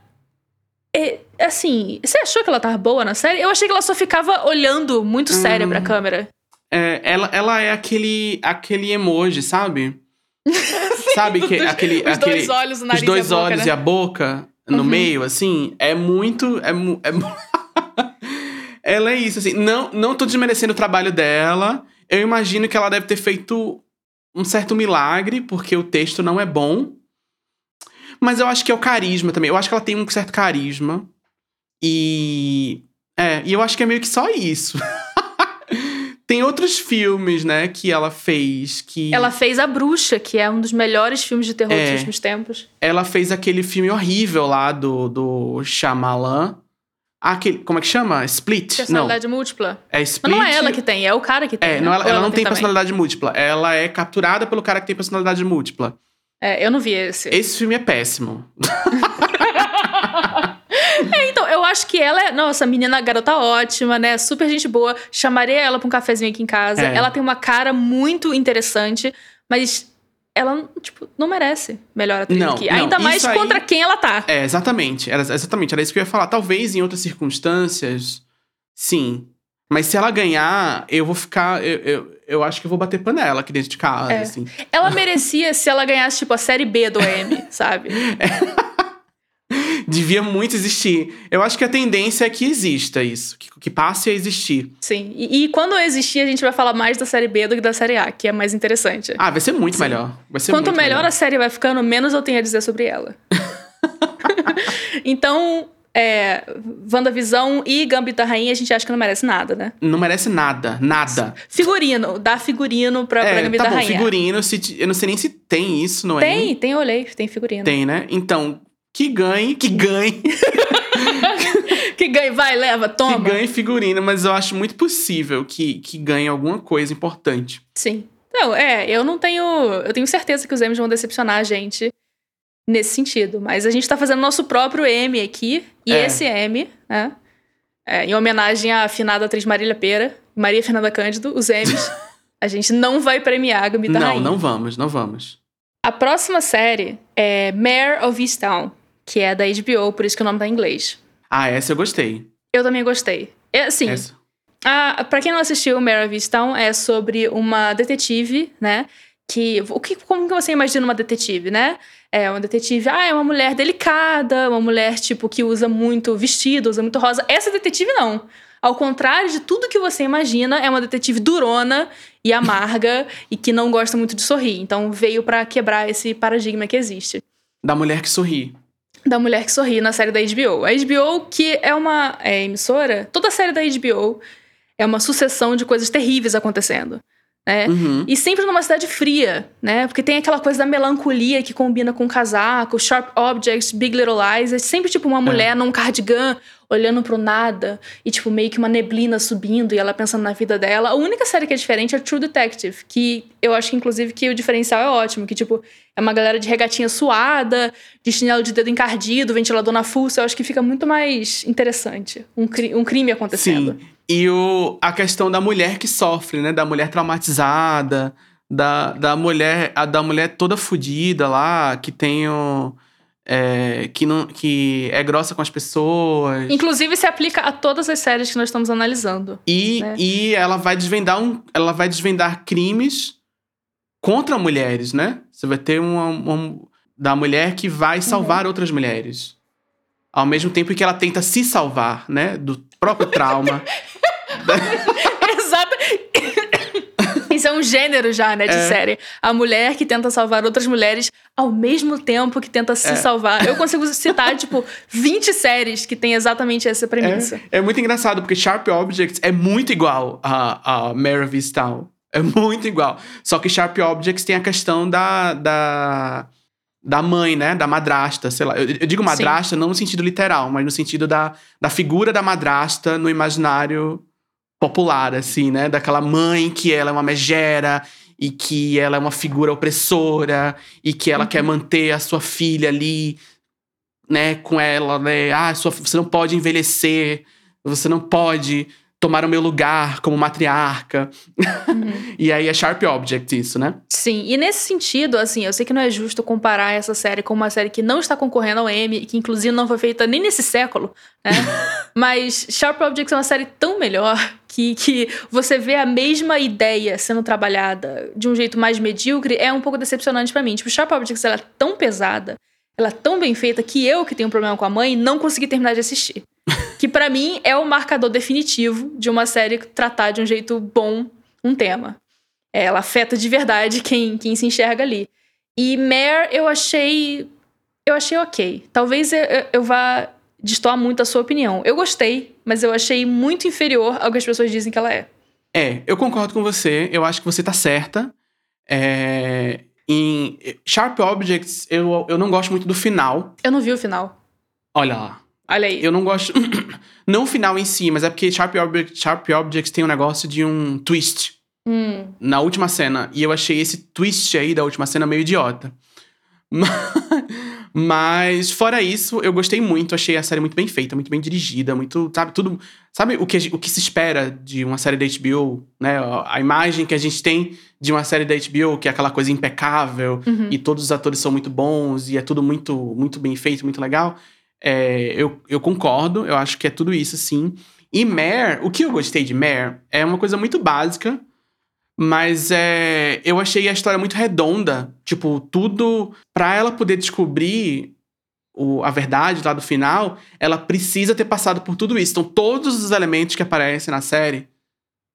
é, assim, você achou que ela tava boa na série? Eu achei que ela só ficava olhando muito séria hum, pra câmera. É, ela, ela é aquele, aquele emoji, sabe? sabe que aquele, os aquele dois olhos, o nariz os dois e a boca, olhos né? e a boca no uhum. meio, assim, é muito, é, é ela é isso, assim. Não, não tô desmerecendo o trabalho dela. Eu imagino que ela deve ter feito um certo milagre, porque o texto não é bom. Mas eu acho que é o carisma também. Eu acho que ela tem um certo carisma. E. É, e eu acho que é meio que só isso. tem outros filmes, né, que ela fez que. Ela fez A Bruxa, que é um dos melhores filmes de terror é, dos últimos tempos. Ela fez aquele filme horrível lá do, do Shyamalan. Aquele, como é que chama? Split? Personalidade não. múltipla. É Split. Mas não é ela que tem, é o cara que tem. É, né? não, ela, ela, ela, não tem, tem personalidade múltipla. Ela é capturada pelo cara que tem personalidade múltipla. É, eu não vi esse. Esse filme é péssimo. é, então, eu acho que ela é. Nossa, a menina garota ótima, né? Super gente boa. Chamarei ela pra um cafezinho aqui em casa. É. Ela tem uma cara muito interessante, mas ela, tipo, não merece melhor atriz não, aqui. Não, Ainda mais aí... contra quem ela tá. É, exatamente. Era, exatamente, era isso que eu ia falar. Talvez em outras circunstâncias, sim. Mas se ela ganhar, eu vou ficar. Eu, eu, eu acho que eu vou bater panela aqui dentro de casa, é. assim. Ela merecia se ela ganhasse, tipo, a série B do M, sabe? É. Devia muito existir. Eu acho que a tendência é que exista isso, que, que passe a existir. Sim. E, e, quando existir, a gente vai falar mais da série B do que da série A, que é mais interessante. Ah, vai ser muito Sim. melhor. Vai ser Quanto melhor, melhor a série vai ficando, menos eu tenho a dizer sobre ela. então, é, WandaVisão e Gambito da Rainha a gente acha que não merece nada, né? Não merece nada, nada. Figurino, dá figurino pra, pra É, Gambito tá da bom, Rainha. figurino, se eu não sei nem se tem isso, não é? Tem, tem, olhei, tem figurino. Tem, né? Então, que ganhe, que ganhe, Que ganha, vai, leva, toma. que ganhe figurino, mas eu acho muito possível que, que ganhe alguma coisa importante. Sim. Não, é, eu não tenho. Eu tenho certeza que os M's vão decepcionar a gente nesse sentido. Mas a gente tá fazendo nosso próprio M aqui. E É. esse M, né? é, em homenagem à afinada atriz Marília Pera, Maria Fernanda Cândido, os M's. a gente não vai premiar a Gambita não, Rainha. não vamos, não vamos. A próxima série é Mare of Easttown, que é da HBO, por isso que o nome tá em inglês. Ah, essa eu gostei. Eu também gostei. É, assim, Essa. Ah, pra quem não assistiu, Mare of Easttown é sobre uma detetive, né? Que, o que, como que você imagina uma detetive, né? É uma detetive, ah, é uma mulher delicada, uma mulher, tipo, que usa muito vestido, usa muito rosa. Essa detetive não. Ao contrário de tudo que você imagina, é uma detetive durona e amarga e que não gosta muito de sorrir. Então veio pra quebrar esse paradigma que existe Da mulher que sorri. da mulher que sorri na série da HBO. A HBO, que é uma é, emissora, toda a série da HBO é uma sucessão de coisas terríveis acontecendo. Né? Uhum. E sempre numa cidade fria, né? Porque tem aquela coisa da melancolia que combina com casaco, Sharp Objects, Big Little Lies. É sempre tipo uma mulher num cardigan olhando pro nada e tipo meio que uma neblina subindo e ela pensando na vida dela. A única série que é diferente é True Detective, que eu acho que inclusive que o diferencial é ótimo, que tipo é uma galera de regatinha suada, de chinelo de dedo encardido, ventilador na fuça. Eu acho que fica muito mais interessante um, cri um crime acontecendo. Sim. E o, a questão da mulher que sofre, né? Da mulher traumatizada, da, da mulher a da mulher toda fodida lá, que tem o. é, que, não, que é grossa com as pessoas. Inclusive se aplica a todas as séries que nós estamos analisando. E, né? e ela vai desvendar um. Ela vai desvendar crimes contra mulheres, né? Você vai ter uma, uma- da mulher que vai salvar outras mulheres. Ao mesmo tempo que ela tenta se salvar, né? Do próprio trauma. Isso é um gênero já, né, de É. série. A mulher que tenta salvar outras mulheres ao mesmo tempo que tenta se É. salvar. Eu consigo citar, tipo, 20 séries que tem exatamente essa premissa. É, é muito engraçado, porque Sharp Objects é muito igual a, a Mare of Easttown. É muito igual. Só que Sharp Objects tem a questão da, da, da mãe, né? Da madrasta, sei lá. Eu, eu digo madrasta não no sentido literal, mas no sentido da, da figura da madrasta no imaginário popular, assim, né? Daquela mãe que ela é uma megera e que ela é uma figura opressora e que ela quer manter a sua filha ali, né, com ela, né? Ah, sua, você não pode envelhecer, você não pode tomar o meu lugar como matriarca. Uhum. e aí é Sharp Object isso, né? Sim, e nesse sentido, assim, eu sei que não é justo comparar essa série com uma série que não está concorrendo ao Emmy, e que inclusive não foi feita nem nesse século, né? Mas Sharp Objects é uma série tão melhor que, que você vê a mesma ideia sendo trabalhada de um jeito mais medíocre é um pouco decepcionante pra mim. Tipo, Sharp Objects ela é tão pesada, ela é tão bem feita que eu, que tenho um problema com a mãe, não consegui terminar de assistir. Que pra mim é o marcador definitivo de uma série tratar de um jeito bom um tema. É, ela afeta de verdade quem, quem se enxerga ali. E Mare eu achei. Eu achei ok. Talvez eu, eu- eu vá destoar muito a sua opinião. Eu gostei, mas eu achei muito inferior ao que as pessoas dizem que ela é. É, eu concordo com você, eu acho que você tá certa. É, em Sharp Objects, eu, eu não gosto muito do final. Eu não vi o final. Olha lá. Olha aí. Eu não gosto. não o final em si, mas é porque Sharp, Object, Sharp Objects tem um negócio de um twist. Hum, na última cena. E eu achei esse twist aí da última cena meio idiota. Ma- Mas, fora isso, eu gostei muito. Achei a série muito bem feita, muito bem dirigida, muito. Sabe, tudo. Sabe o que, o que se espera de uma série da HBO, né? A a imagem que a gente tem de uma série da HBO, que é aquela coisa impecável, uhum. e todos os atores são muito bons, e é tudo muito, muito bem feito, muito legal. É, eu, eu concordo, eu acho que é tudo isso, sim. E Mare, o que eu gostei de Mare é uma coisa muito básica, mas é, eu achei a história muito redonda. Tipo, tudo. Pra ela poder descobrir o- a verdade lá do final, ela precisa ter passado por tudo isso. Então, todos os elementos que aparecem na série,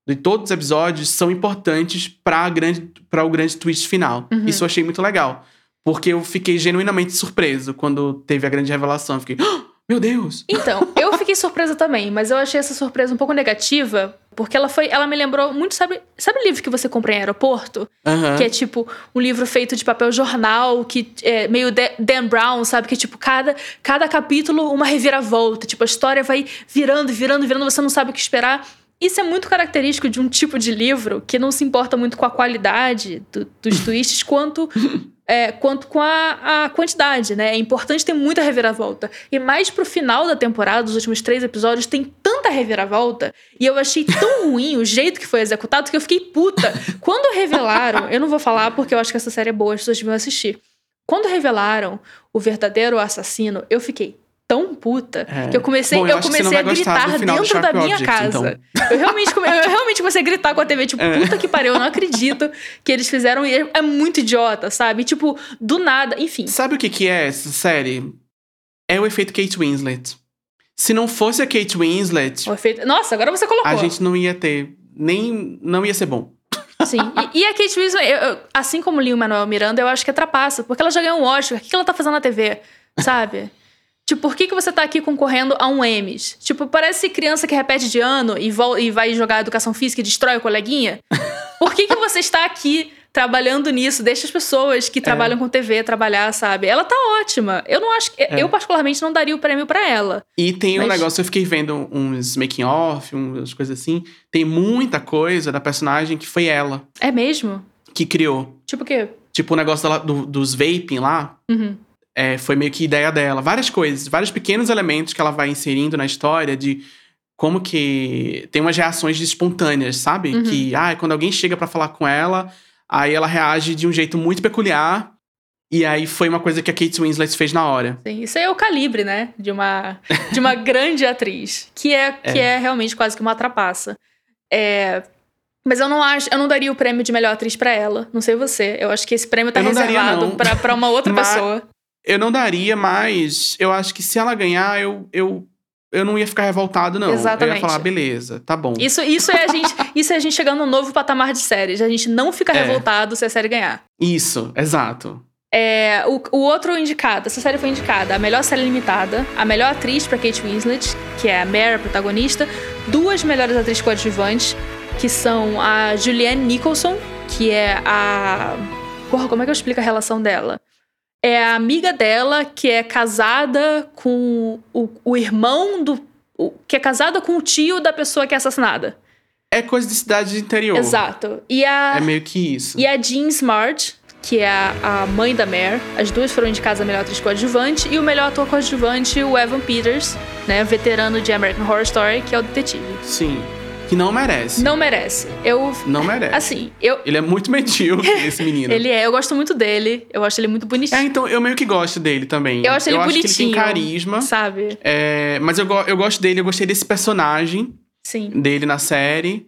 de todos os episódios, são importantes para grande, pra o grande twist final. Uhum. Isso eu achei muito legal. Porque eu fiquei genuinamente surpreso quando teve a grande revelação. Eu fiquei, "Ah, meu Deus! Então, eu fiquei surpresa também, mas eu achei essa surpresa um pouco negativa, porque ela foi. Ela me lembrou muito, sabe, sabe o livro que você compra em aeroporto? Que é tipo um livro feito de papel jornal, que é meio Da- Dan Brown, sabe? Que tipo, cada, cada capítulo uma reviravolta. Tipo, a história vai virando, virando, virando, você não sabe o que esperar. Isso é muito característico de um tipo de livro que não se importa muito com a qualidade do- dos twists quanto, é, quanto com a, a quantidade, né? É importante ter muita reviravolta. E mais pro final da temporada, dos últimos três episódios, tem tanta reviravolta. E eu achei tão ruim o jeito que foi executado que eu fiquei puta. Quando revelaram, eu não vou falar porque eu acho que essa série é boa, as pessoas deviam assistir. Quando revelaram o verdadeiro assassino, eu fiquei tão puta É. que eu comecei, Bom, eu eu comecei a gritar dentro da minha casa. Eu, realmente, come- eu realmente comecei a gritar com a TV, tipo, É. puta que pariu, eu não acredito que eles fizeram. e É muito idiota, sabe? Tipo, do nada, enfim. Sabe o que, que é essa série? É o efeito Kate Winslet. Se não fosse a Kate Winslet, O efeito... Nossa, agora você colocou. a gente não ia ter. Nem. Não ia ser bom. Sim. E, e a Kate Winslet, eu- eu- assim como Lin Manuel Miranda, eu acho que atrapassa, porque ela já ganhou um Oscar. O que ela tá fazendo na TV? Sabe? Tipo, por que, que você tá aqui concorrendo a um Emmys? Tipo, parece criança que repete de ano e, e vai jogar educação física e destrói o coleguinha. Por que, que você está aqui trabalhando nisso? Deixa as pessoas que trabalham com TV trabalhar, sabe? Ela tá ótima. Eu não acho que. Eu, particularmente, não daria o prêmio pra ela. E tem um Mas- negócio, eu fiquei vendo uns making off, umas coisas assim. Tem muita coisa da personagem que foi ela É mesmo? que criou. Tipo o quê? Tipo o negócio dela- do- dos vaping lá. Uhum. É, foi meio que ideia dela. Várias coisas, vários pequenos elementos que ela vai inserindo na história de como que tem umas reações espontâneas, sabe? Uhum. Que, ah, quando alguém chega pra falar com ela, aí ela reage de um jeito muito peculiar. E aí foi uma coisa que a Kate Winslet fez na hora. Sim, isso aí é o calibre, né? De uma, de uma grande atriz. Que é, que é realmente quase que uma trapaça. É, mas eu não acho, eu não daria o prêmio de melhor atriz pra ela. Não sei você. Eu acho que esse prêmio tá reservado pra uma outra Mas- pessoa. Eu não daria, mas eu acho que se ela ganhar, eu, eu, eu não ia ficar revoltado, não. Eu Exatamente. ia falar, beleza, tá bom. Isso, isso, é a gente, isso é a gente chegando num novo patamar de séries. A gente não fica É. revoltado se a série ganhar. Isso, exato. É, o, o outro indicado, essa série foi indicada a melhor série limitada, a melhor atriz pra Kate Winslet, que é a Mare, a protagonista, duas melhores atrizes coadjuvantes, que são a Julianne Nicholson, que é a. Porra, como é que eu explico a relação dela? É a amiga dela que é casada com o, o irmão do. o- que é casada com o tio da pessoa que é assassinada. É coisa de cidade de interior. Exato. E a. É meio que isso. E a Jean Smart, que é a, a mãe da Mare. As duas foram indicadas a melhor atriz coadjuvante. E o melhor ator coadjuvante, o Evan Peters, né? Veterano de American Horror Story, que é o detetive. Sim. Que não merece. Não merece. Eu. Não merece. Assim, eu. Ele é muito medíocre, esse menino. Ele é, eu gosto muito dele. Eu acho ele muito bonitinho. É, então, eu meio que gosto dele também. Eu acho ele que ele bonitinho. tem carisma. Sabe? É, mas eu, eu gosto dele, eu gostei desse personagem Sim. dele na série.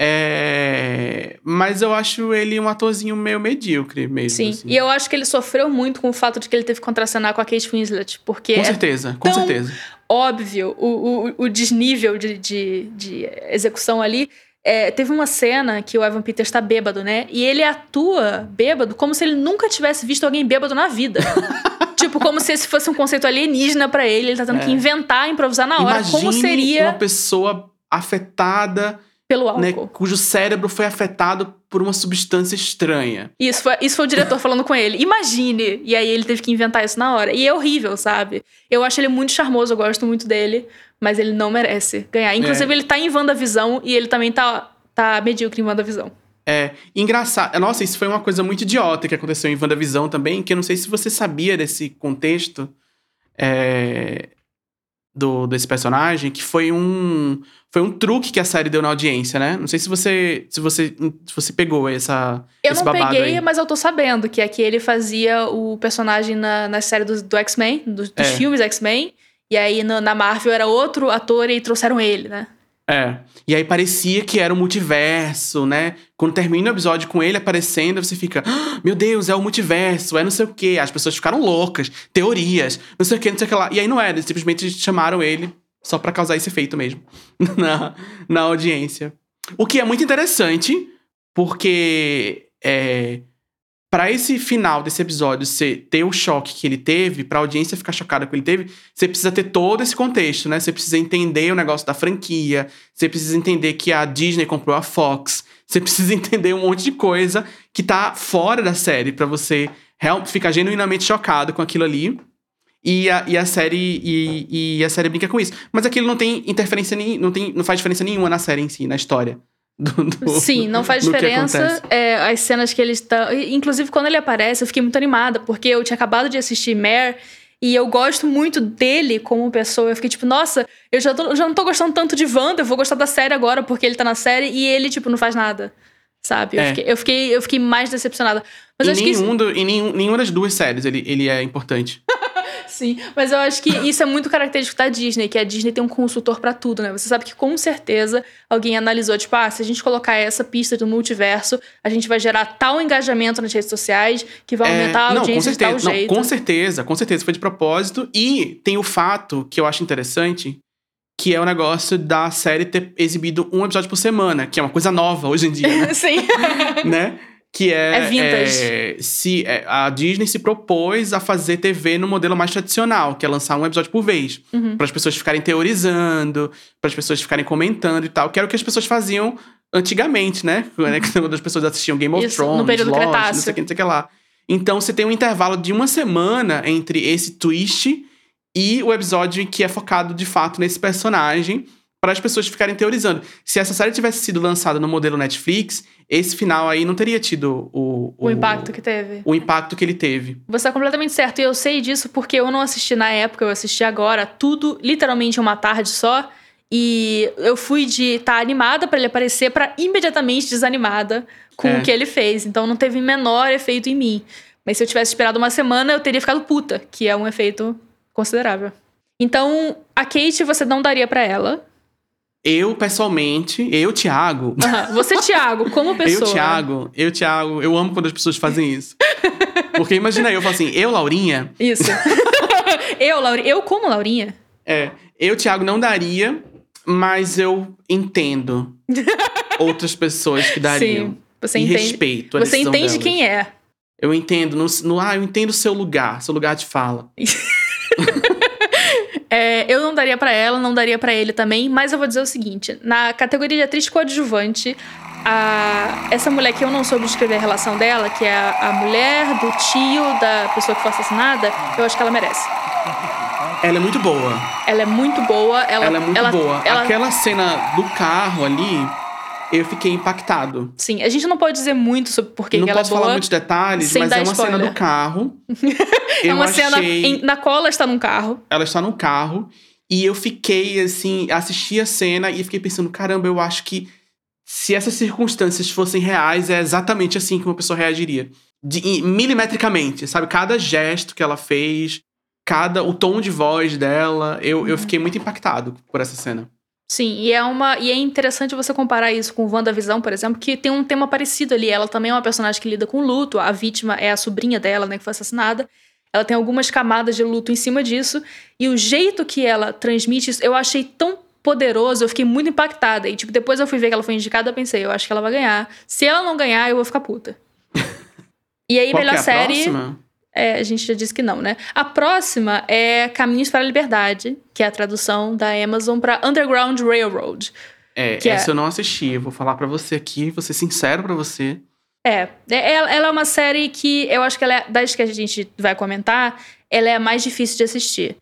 É, mas eu acho ele um atorzinho meio medíocre mesmo. Sim. assim. E eu acho que ele sofreu muito com o fato de que ele teve que contracenar com a Kate Winslet. Porque Com é certeza, com tão- certeza. Óbvio o, o, o desnível de, de, de execução ali. É, teve uma cena que o Evan Peters tá bêbado, né? E ele atua bêbado como se ele nunca tivesse visto alguém bêbado na vida. tipo, como se esse fosse um conceito alienígena pra ele. Ele tá tendo É. que inventar, improvisar na hora. Imagine como seria uma pessoa afetada, pelo álcool. né, cujo cérebro foi afetado por uma substância estranha. Isso foi, isso foi o diretor falando com ele. Imagine! E aí ele teve que inventar isso na hora. E é horrível, sabe? Eu acho ele muito charmoso, eu gosto muito dele, mas ele não merece ganhar. Inclusive, É. ele tá em WandaVisão e ele também tá, tá medíocre em WandaVisão. É engraçado. Nossa, isso foi uma coisa muito idiota que aconteceu em WandaVisão também, que eu não sei se você sabia desse contexto é, do, desse personagem, que foi um foi um truque que a série deu na audiência, né? Não sei se você se você se você pegou essa Eu esse não babado peguei, aí. mas eu tô sabendo que aqui ele fazia o personagem na, na série do, do X-Men, dos, dos É. filmes X-Men. E aí no- na Marvel era outro ator e trouxeram ele, né? É. E aí parecia que era o multiverso, né? Quando termina o episódio com ele aparecendo, você fica, "Ah, meu Deus, é o multiverso, é não sei o quê. As pessoas ficaram loucas, teorias, não sei o quê, não sei o que lá. E aí não era, eles simplesmente chamaram ele só pra causar esse efeito mesmo na, na audiência. O que é muito interessante, porque é, Pra esse final desse episódio ser, ter o choque que ele teve, pra audiência ficar chocada com ele teve, você precisa ter todo esse contexto, né? Você precisa entender o negócio da franquia, você precisa entender que a Disney comprou a Fox, você precisa entender um monte de coisa que tá fora da série pra você ficar genuinamente chocado com aquilo ali. E a, e a série e, e a série brinca com isso. Mas aquilo não tem interferência não tem não faz diferença nenhuma na série em si, na história. Do- do- Sim, não faz que diferença. É, as cenas que eles estão. Inclusive, quando ele aparece, eu fiquei muito animada, porque eu tinha acabado de assistir Mare. E eu gosto muito dele como pessoa. Eu fiquei tipo, nossa, eu já, tô- já não tô gostando tanto de Wanda, eu vou gostar da série agora porque ele tá na série e ele, tipo, não faz nada. Sabe? Eu, É. fiquei, eu, fiquei, eu fiquei mais decepcionada. Mas em acho que nenhum do- em nenhum, nenhuma das duas séries ele, ele é importante. Sim, mas eu acho que isso é muito característico da Disney, que a Disney tem um consultor pra tudo, né? Você sabe que com certeza alguém analisou, tipo, ah, se a gente colocar essa pista do multiverso, a gente vai gerar tal engajamento nas redes sociais que vai É, aumentar a não, com audiência de tal certeza, não, jeito. com certeza, com certeza foi de propósito. E tem o fato que eu acho interessante, que é o negócio da série ter exibido um episódio por semana, que é uma coisa nova hoje em dia, né? Sim. né? Que é, É vintage. é, se é, a Disney se propôs a fazer TV no modelo mais tradicional, que é lançar um episódio por vez, Uhum. para as pessoas ficarem teorizando, para as pessoas ficarem comentando e tal, que era o que as pessoas faziam antigamente, né? Quando as pessoas assistiam Game of Isso, Thrones, no período Lost, não Cretáceo. sei o que, não sei o que lá. Então você tem um intervalo de uma semana entre esse twist e o episódio que é focado de fato nesse personagem para as pessoas ficarem teorizando. Se essa série tivesse sido lançada no modelo Netflix, esse final aí não teria tido o, O impacto que teve. o impacto que ele teve. Você tá completamente certo. E eu sei disso porque eu não assisti na época, eu assisti agora. Tudo literalmente uma tarde só. E eu fui de estar animada pra ele aparecer pra imediatamente desanimada com É. o que ele fez. Então não teve menor efeito em mim. Mas se eu tivesse esperado uma semana, eu teria ficado puta, que é um efeito considerável. Então, a Kate você não daria pra ela. Eu, pessoalmente, eu, Thiago, Aham. Você, Thiago, como pessoa. eu, Thiago, eu, Thiago, eu amo quando as pessoas fazem isso. Porque imagina eu, eu falo assim, eu, Laurinha, Isso. eu, Laurinha. Eu como Laurinha? é, eu, Thiago, não daria, mas eu entendo outras pessoas que dariam. Sim. Você e entende. respeito a Você entende delas. quem é. Eu entendo, no, no, ah, eu entendo o seu lugar, seu lugar de fala. É, eu não daria pra ela, não daria pra ele também, mas eu vou dizer o seguinte: na categoria de atriz coadjuvante, a, essa mulher que eu não soube descrever a relação dela, que é a, a mulher do tio da pessoa que foi assassinada, eu acho que ela merece. Ela é muito boa. Ela é muito boa. Ela, Ela, é muito ela- boa. ela- Aquela cena do carro ali, eu fiquei impactado. Sim, a gente não pode dizer muito sobre por que não ela posso é boa. falar muitos detalhes, mas é uma cena spoiler. do carro. é uma cena achei- em- na qual ela está num carro. Ela está no carro e eu fiquei assim, assisti a cena e fiquei pensando, caramba, eu acho que se essas circunstâncias fossem reais, é exatamente assim que uma pessoa reagiria. De- milimetricamente, sabe? Cada gesto que ela fez, cada o tom de voz dela, eu, Uhum. eu fiquei muito impactado por essa cena. Sim, e é uma e é interessante você comparar isso com WandaVisão, por exemplo, que tem um tema parecido ali. Ela também é uma personagem que lida com luto, a vítima é a sobrinha dela, né, que foi assassinada. Ela tem algumas camadas de luto em cima disso, e o jeito que ela transmite isso, eu achei tão poderoso, eu fiquei muito impactada. E tipo, depois eu fui ver que ela foi indicada, eu pensei, eu acho que ela vai ganhar. Se ela não ganhar, eu vou ficar puta. E aí, Qual melhor é a série. próxima? É, a gente já disse que não, né? A próxima é Caminhos para a Liberdade, que é a tradução da Amazon para Underground Railroad. É, Que é- essa eu não assisti. Eu vou falar pra você aqui, vou ser sincero pra você. É, é- ela, ela é uma série que eu acho que ela é, das que a gente vai comentar, ela é a mais difícil de assistir.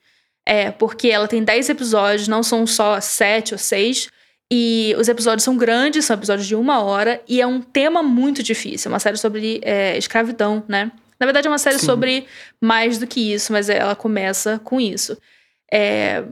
É, porque ela tem 10 episódios, não são só 7 ou 6. E os episódios são grandes, são episódios de uma hora, e é um tema muito difícil. É uma série sobre é, escravidão, né? Na verdade, é uma série Sim. sobre mais do que isso, mas ela começa com isso. É,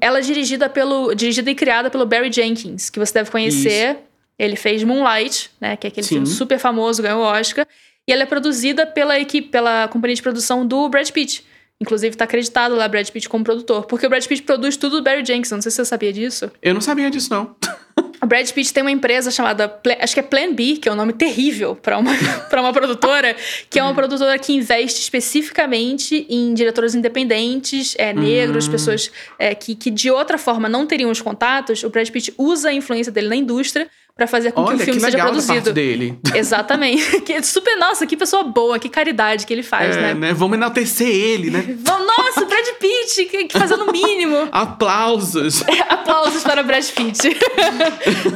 ela é dirigida pelo. dirigida e criada pelo Barry Jenkins, que você deve conhecer. Ele fez Moonlight, né? Que é aquele Sim. filme super famoso, ganhou o Oscar. E ela é produzida pela equipe, pela companhia de produção do Brad Pitt. Inclusive, tá acreditado lá Brad Pitt como produtor. Porque o Brad Pitt produz tudo do Barry Jenkins. Não sei se você sabia disso. Eu não sabia disso, não. O Brad Pitt tem uma empresa chamada, acho que é Plan B, que é um nome terrível para uma, pra uma produtora, que é uma produtora que investe especificamente em diretoras independentes, é, negros, Hum. pessoas é, que, que de outra forma não teriam os contatos. O Brad Pitt usa a influência dele na indústria pra fazer com que Olha, o que filme seja legal da parte produzido. dele. Exatamente. Que super, nossa, que pessoa boa, que caridade que ele faz, É, né? né? Vamos enaltecer ele, né? Vão- Nossa, Brad Pitt, que, que fazendo o mínimo. Aplausos. Aplausos para Brad Pitt.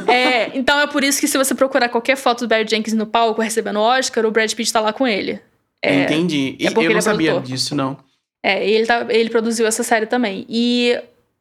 É, então é por isso que se você procurar qualquer foto do Barry Jenkins no palco recebendo o Oscar, o Brad Pitt tá lá com ele. É, Entendi. é porque eu não é sabia produtor. disso, não. É, e ele, tá, ele produziu essa série também. E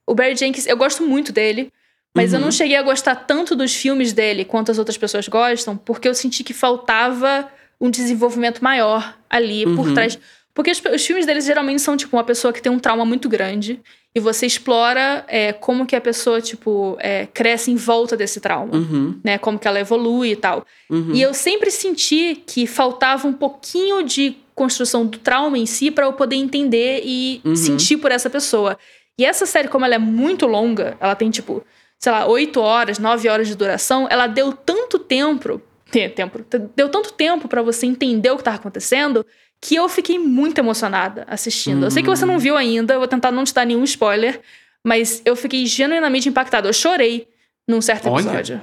o Barry Jenkins, eu gosto muito dele, mas eu Uhum. não cheguei a gostar tanto dos filmes dele quanto as outras pessoas gostam, porque eu senti que faltava um desenvolvimento maior ali por Uhum. trás. Porque os, os filmes deles geralmente são, tipo, uma pessoa que tem um trauma muito grande e você explora é, como que a pessoa, tipo, é, cresce em volta desse trauma. Uhum, Né, como que ela evolui e tal. uhum. E eu sempre senti que faltava um pouquinho de construção do trauma em si para eu poder entender e Uhum. sentir por essa pessoa. E essa série, como ela é muito longa, ela tem tipo, sei lá, oito horas, nove horas de duração, ela deu tanto tempo, te- tempo deu tanto tempo para você entender o que tava acontecendo que eu fiquei muito emocionada assistindo. Eu sei que você não viu ainda, eu vou tentar não te dar nenhum spoiler, mas eu fiquei genuinamente impactada. Eu chorei num certo Olha. episódio.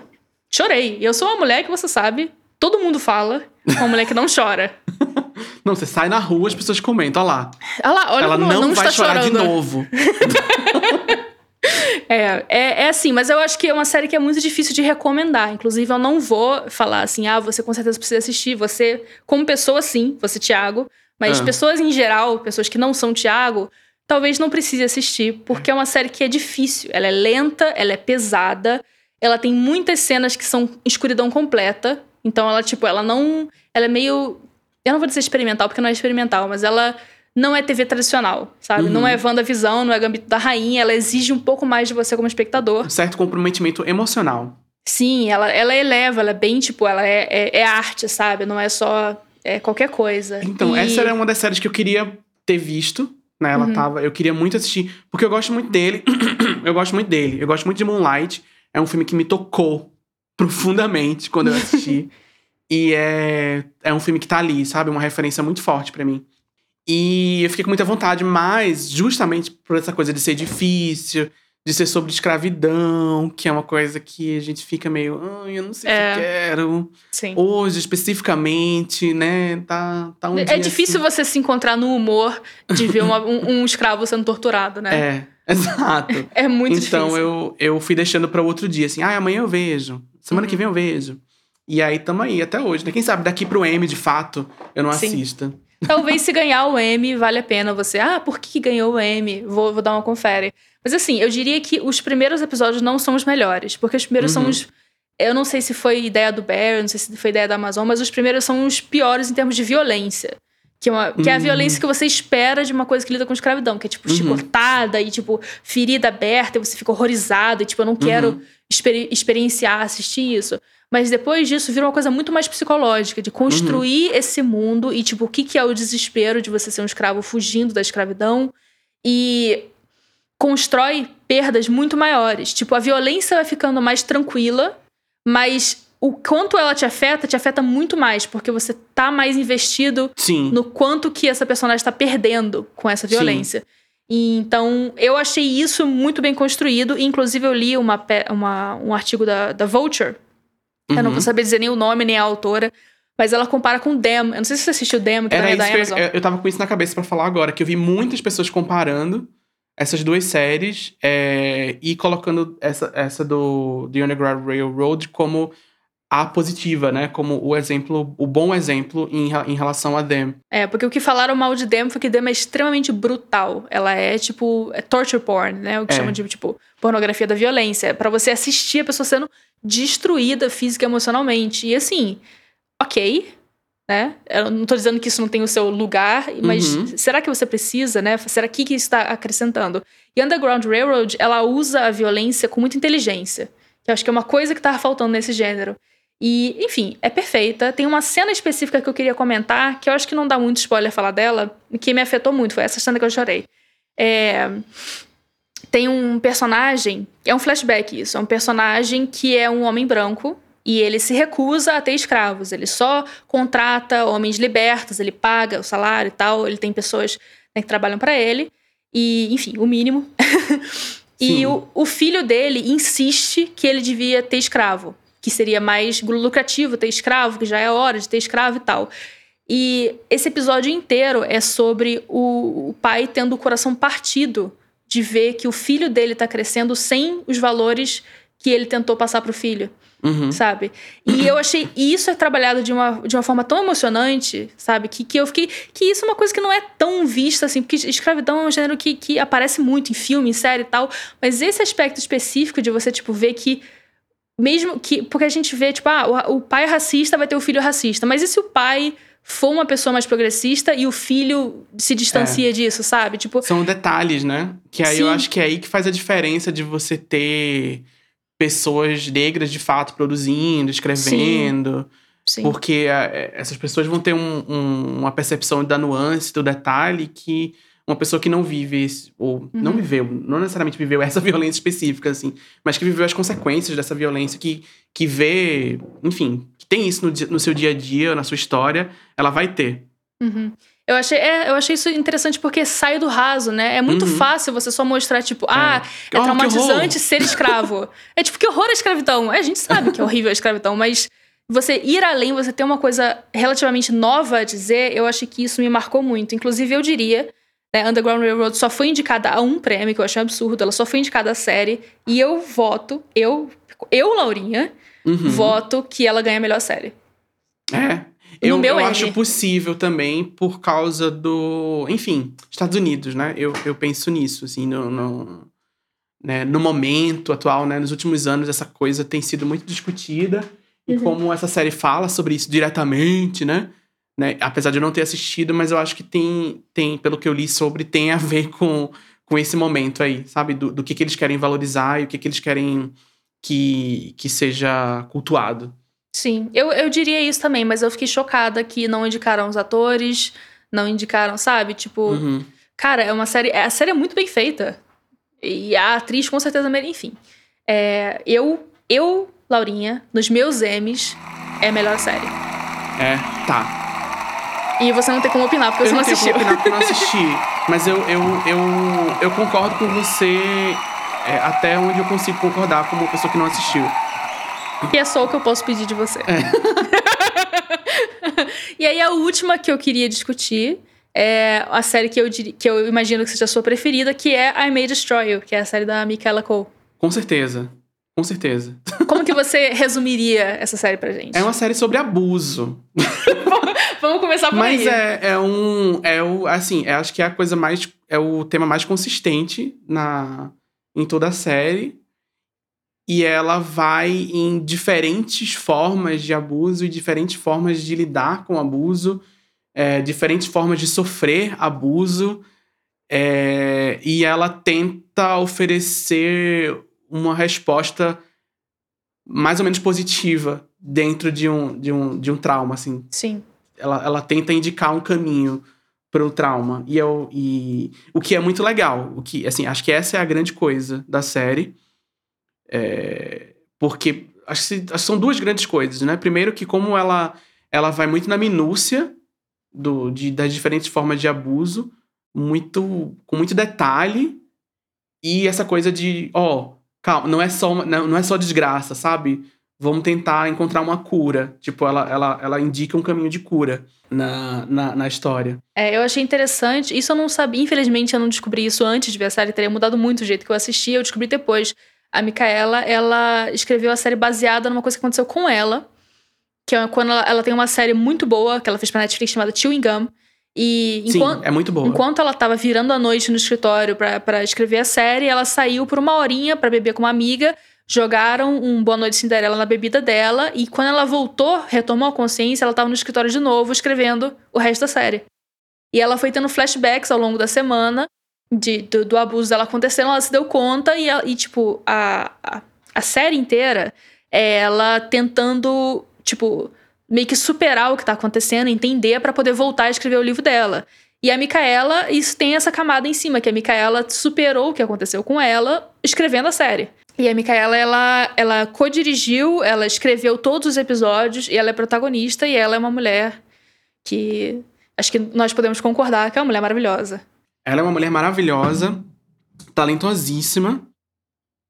Chorei. E eu sou uma mulher que você sabe, todo mundo fala, uma mulher que não chora. Não, você sai na rua, as pessoas comentam, olha lá. Olha lá, olha ela não, não vai está chorar chorando. de novo. É, é, é assim, mas eu acho que é uma série que é muito difícil de recomendar. Inclusive, eu não vou falar assim, ah, você com certeza precisa assistir. Você, como pessoa, sim, você, Thiago. Mas Ah. pessoas em geral, pessoas que não são Thiago, talvez não precise assistir, porque é uma série que é difícil. Ela é lenta, ela é pesada, ela tem muitas cenas que são escuridão completa. Então, ela, tipo, ela não. Ela é meio. Eu não vou dizer experimental, porque não é experimental, mas ela não é TV tradicional, sabe? Uhum. Não é WandaVisão, não é Gambito da Rainha. Ela exige um pouco mais de você como espectador. Um certo comprometimento emocional. Sim, ela, ela eleva, ela é bem, tipo, ela é, é, é arte, sabe? Não é só é, qualquer coisa. Então, E- essa era uma das séries que eu queria ter visto. Né? Ela Uhum. tava. Eu queria muito assistir. Porque eu gosto muito dele. eu gosto muito dele. Eu gosto muito de Moonlight. É um filme que me tocou profundamente quando eu assisti. e é, é um filme que tá ali, sabe? Uma referência muito forte pra mim. E eu fiquei com muita vontade, mas justamente por essa coisa de ser difícil, de ser sobre escravidão, que é uma coisa que a gente fica meio, ai, eu não sei É. se eu quero. Sim. Hoje, especificamente, né? Tá, tá um É dia difícil você se encontrar no humor de ver uma- um, um escravo sendo torturado, né? É, exato. É, muito então difícil. eu, eu fui deixando pra outro dia, assim, ah, amanhã eu vejo. Semana Uhum. que vem eu vejo. E aí tamo aí até hoje, né? Quem sabe daqui pro M, de fato, eu não Sim. assista. Talvez se ganhar o M, vale a pena você. Ah, por que ganhou o M? Vou, vou dar uma confere. Mas assim, eu diria que os primeiros episódios não são os melhores. Porque os primeiros são Uhum. os. Eu não sei se foi ideia do Bear, não sei se foi ideia da Amazon, mas os primeiros são os piores em termos de violência. Que é, uma- que é a Uhum. violência que você espera de uma coisa que lida com escravidão, que é tipo Uhum. chicotada e tipo ferida aberta, e você fica horrorizado, e tipo, eu não quero Uhum. experi- experienciar, assistir isso. Mas depois disso vira uma coisa muito mais psicológica, de construir Uhum. esse mundo e, tipo, o que, que é o desespero de você ser um escravo fugindo da escravidão. E constrói perdas muito maiores. Tipo, a violência vai ficando mais tranquila, mas o quanto ela te afeta, te afeta muito mais, porque você tá mais investido Sim. no quanto que essa personagem está perdendo com essa Sim. violência. E, então, eu achei isso muito bem construído. Inclusive, eu li uma, uma- um artigo da, da Vulture. Eu não Uhum. vou saber dizer nem o nome, nem a autora. Mas ela compara com Dem. Eu não sei se você assistiu Dem, que Era também é da Amazon. eu, eu tava com isso na cabeça pra falar agora, que eu vi muitas pessoas comparando essas duas séries é, e colocando essa, essa do The Underground Railroad como a positiva, né? Como o exemplo, o bom exemplo em, em relação a Them. É, porque o que falaram mal de Dem foi que Dem é extremamente brutal. Ela é, tipo, é torture porn, né? O que É. chamam de, tipo, pornografia da violência. É pra você assistir a pessoa sendo destruída física e emocionalmente. E assim, ok, né? Eu não tô dizendo que isso não tem o seu lugar, mas Uhum. será que você precisa, né? Será que que isso está acrescentando? E Underground Railroad, ela usa a violência com muita inteligência. Que eu acho que é uma coisa que tava faltando nesse gênero. E, enfim, é perfeita. Tem uma cena específica que eu queria comentar, que eu acho que não dá muito spoiler falar dela, que me afetou muito. Foi essa cena que eu chorei. É, Tem um personagem, é um flashback isso, é um personagem que é um homem branco e ele se recusa a ter escravos. Ele só contrata homens libertos, ele paga o salário e tal, ele tem pessoas né, que trabalham para ele. E, enfim, o mínimo. e o, o filho dele insiste que ele devia ter escravo. Que seria mais lucrativo ter escravo, que já é hora de ter escravo e tal. E esse episódio inteiro é sobre o, o pai tendo o coração partido de ver que o filho dele tá crescendo sem os valores que ele tentou passar pro filho. Uhum. Sabe? E eu achei. E isso é trabalhado de uma, de uma forma tão emocionante, sabe? Que, que eu fiquei. Que isso é uma coisa que não é tão vista assim, porque escravidão é um gênero que, que aparece muito em filme, em série e tal. Mas esse aspecto específico de você, tipo, ver que. Mesmo que. Porque a gente vê, tipo, ah, o, o pai é racista vai ter o filho racista. Mas e se o pai for uma pessoa mais progressista e o filho se distancia É. disso, sabe? Tipo, São detalhes, né? Que aí eu Sim. acho que é aí que faz a diferença de você ter pessoas negras de fato produzindo, escrevendo. sim. Porque é, essas pessoas vão ter um- um- uma percepção da nuance, do detalhe, que uma pessoa que não vive, ou não Uhum. viveu, não necessariamente viveu essa violência específica, assim, mas que viveu as consequências dessa violência, que, que vê, enfim, que tem isso no, no seu dia a dia, na sua história, ela vai ter. Uhum. Eu achei, é, eu achei isso interessante porque sai do raso, né? É muito Uhum. fácil você só mostrar, tipo, ah, é Oh, que traumatizante ser escravo. é tipo, que horror a escravidão. É, a gente sabe que é horrível a escravidão, mas você ir além, você ter uma coisa relativamente nova a dizer, eu achei que isso me marcou muito. Inclusive, eu diria, né, Underground Railroad só foi indicada a um prêmio, que eu achei um absurdo, ela só foi indicada a série, e eu voto, eu, eu, Laurinha, Uhum. voto que ela ganha a melhor série. É. Eu, eu acho possível também por causa do. Enfim, Estados Unidos, né? Eu, eu penso nisso, assim, no, no, né, no momento atual, né? Nos últimos anos, essa coisa tem sido muito discutida. E Uhum. como essa série fala sobre isso diretamente, né? Né? Apesar de eu não ter assistido, mas eu acho que tem, tem pelo que eu li sobre, tem a ver com, com esse momento aí, sabe? Do, do que, que eles querem valorizar e o que, que eles querem que, que seja cultuado. Sim, eu, eu diria isso também, mas eu fiquei chocada que não indicaram os atores, não indicaram, sabe? Tipo, Uhum. cara, é uma série. A série é muito bem feita. E a atriz, com certeza, enfim. É, eu, eu, Laurinha, nos meus M's, é a melhor série. É, tá. E você não tem como opinar, porque eu você não não tenho assistiu. como opinar porque eu não assisti. Mas eu, eu, eu, eu concordo com você é, até onde eu consigo concordar como uma pessoa que não assistiu. E é só o que eu posso pedir de você. É. e aí, a última que eu queria discutir é a série que eu, que eu imagino que seja a sua preferida, que é I May Destroy You, que é a série da Michaela Cole. Com certeza. Com certeza. Como que você resumiria essa série pra gente? É uma série sobre abuso. Vamos começar por Mas aí. é, é um. É o. Assim, é, acho que é a coisa mais. É o tema mais consistente na, em toda a série. E ela vai em diferentes formas de abuso e diferentes formas de lidar com abuso, é, diferentes formas de sofrer abuso. é, e ela tenta oferecer uma resposta mais ou menos positiva dentro de um, de um, de um trauma, assim Sim. Ela, ela tenta indicar um caminho para o trauma. E, eu, e o que é muito legal. O que, assim, acho que essa é a grande coisa da série. É, porque acho que, são duas grandes coisas, né? Primeiro que como ela, ela vai muito na minúcia do, de, das diferentes formas de abuso, muito com muito detalhe. E essa coisa de, ó, calma, não é só, não, não é só desgraça, sabe? Vamos tentar encontrar uma cura. Tipo, ela, ela, ela indica um caminho de cura na, na, na história. É, eu achei interessante. Isso eu não sabia. Infelizmente, eu não descobri isso antes de ver a série. Teria mudado muito o jeito que eu assisti. Eu descobri depois. A Micaela, ela escreveu a série baseada numa coisa que aconteceu com ela. Que é quando ela, ela tem uma série muito boa que ela fez pra Netflix chamada Chewing Gum. E enquanto, Sim, é muito boa. Enquanto ela tava virando a noite no escritório pra escrever a série, ela saiu por uma horinha pra beber com uma amiga. Jogaram um Boa Noite Cinderela na bebida dela. E quando ela voltou, retomou a consciência, ela tava no escritório de novo, escrevendo o resto da série. E ela foi tendo flashbacks ao longo da semana de, do, do abuso dela acontecendo. Ela se deu conta e, e tipo, a, a, a série inteira é ela tentando, tipo, meio que superar o que tá acontecendo, entender pra poder voltar a escrever o livro dela. E a Micaela, isso tem essa camada em cima, que a Micaela superou o que aconteceu com ela escrevendo a série. E a Micaela, ela, ela co-dirigiu, ela escreveu todos os episódios, e ela é protagonista, e ela é uma mulher que acho que nós podemos concordar que é uma mulher maravilhosa. Ela é uma mulher maravilhosa, talentosíssima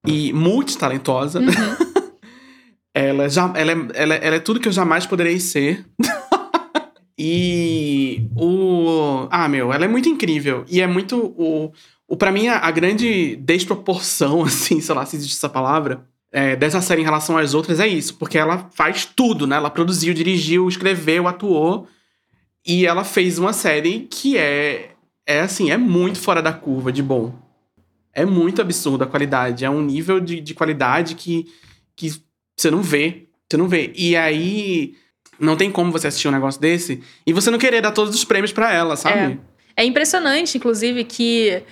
e multitalentosa. Uhum. Ela, já, ela, é, ela, ela é tudo que eu jamais poderei ser. e o. Ah, meu, ela é muito incrível. E é muito. O, o, pra mim, a, grande desproporção, assim, sei lá se existe essa palavra, é, dessa série em relação às outras é isso. Porque ela faz tudo, né? Ela produziu, dirigiu, escreveu, atuou. E ela fez uma série que é. É assim, é muito fora da curva de bom. É muito absurda a qualidade. É um nível de, de qualidade que, que você não vê. Você não vê. E aí. Não tem como você assistir um negócio desse e você não querer dar todos os prêmios para ela, sabe? É. é impressionante, inclusive, que.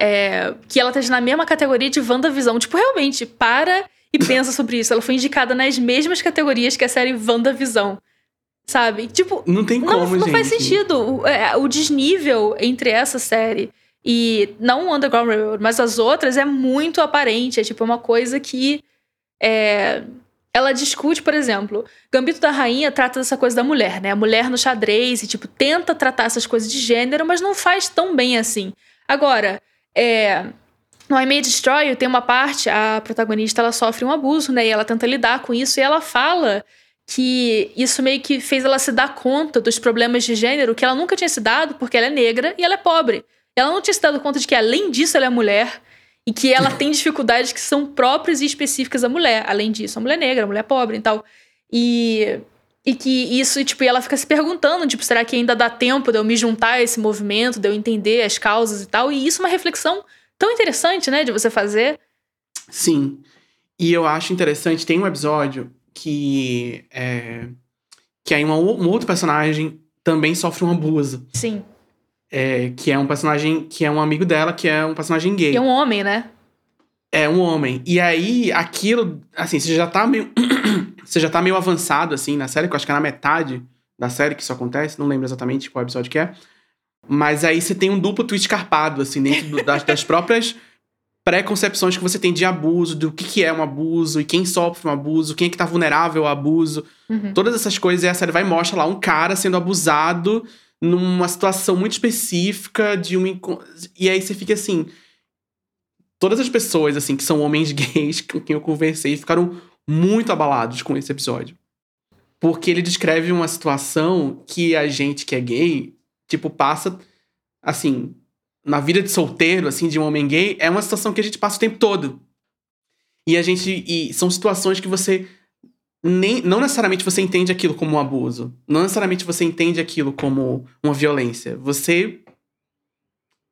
É, que ela esteja na mesma categoria de WandaVisão. Tipo, realmente, para e pensa sobre isso. Ela foi indicada nas mesmas categorias que a série WandaVisão. Sabe? Tipo. Não tem como, não, não gente. faz sentido. O, é, o desnível entre essa série e não o Underground Railroad, mas as outras é muito aparente. É tipo uma coisa que. É, ela discute, por exemplo, Gambito da Rainha trata dessa coisa da mulher, né? A mulher no xadrez e, tipo, tenta tratar essas coisas de gênero, mas não faz tão bem assim. Agora, é. No I May Destroy tem uma parte, a protagonista ela sofre um abuso, né? E ela tenta lidar com isso e ela fala que isso meio que fez ela se dar conta dos problemas de gênero que ela nunca tinha se dado porque ela é negra e ela é pobre. Ela não tinha se dado conta de que, além disso, ela é mulher e que ela tem dificuldades que são próprias e específicas da mulher. Além disso, a mulher negra, a mulher pobre e tal. E, e que isso, tipo, ela fica se perguntando, tipo, será que ainda dá tempo de eu me juntar a esse movimento, de eu entender as causas e tal? E isso é uma reflexão tão interessante, né, de você fazer. Sim. E eu acho interessante, tem um episódio que é, que aí um, um outro personagem também sofre um abuso. Sim. É, que é um personagem que é um amigo dela, que é um personagem gay. E é um homem, né? É um homem. E aí, aquilo, assim, você já tá meio. Você já tá meio avançado, assim, na série, que eu acho que é na metade da série que isso acontece, não lembro exatamente qual episódio que é. Mas aí você tem um duplo twist carpado, assim, dentro do, das, das próprias preconcepções que você tem de abuso, do que, que é um abuso, e quem sofre um abuso, quem é que tá vulnerável ao abuso. Uhum. Todas essas coisas, e a série vai e mostra lá um cara sendo abusado numa situação muito específica de um e aí você fica assim todas as pessoas assim que são homens gays com quem eu conversei ficaram muito abalados com esse episódio porque ele descreve uma situação que a gente que é gay tipo passa assim na vida de solteiro assim de um homem gay é uma situação que a gente passa o tempo todo e a gente e são situações que você nem, não necessariamente você entende aquilo como um abuso. Não necessariamente você entende aquilo como uma violência. Você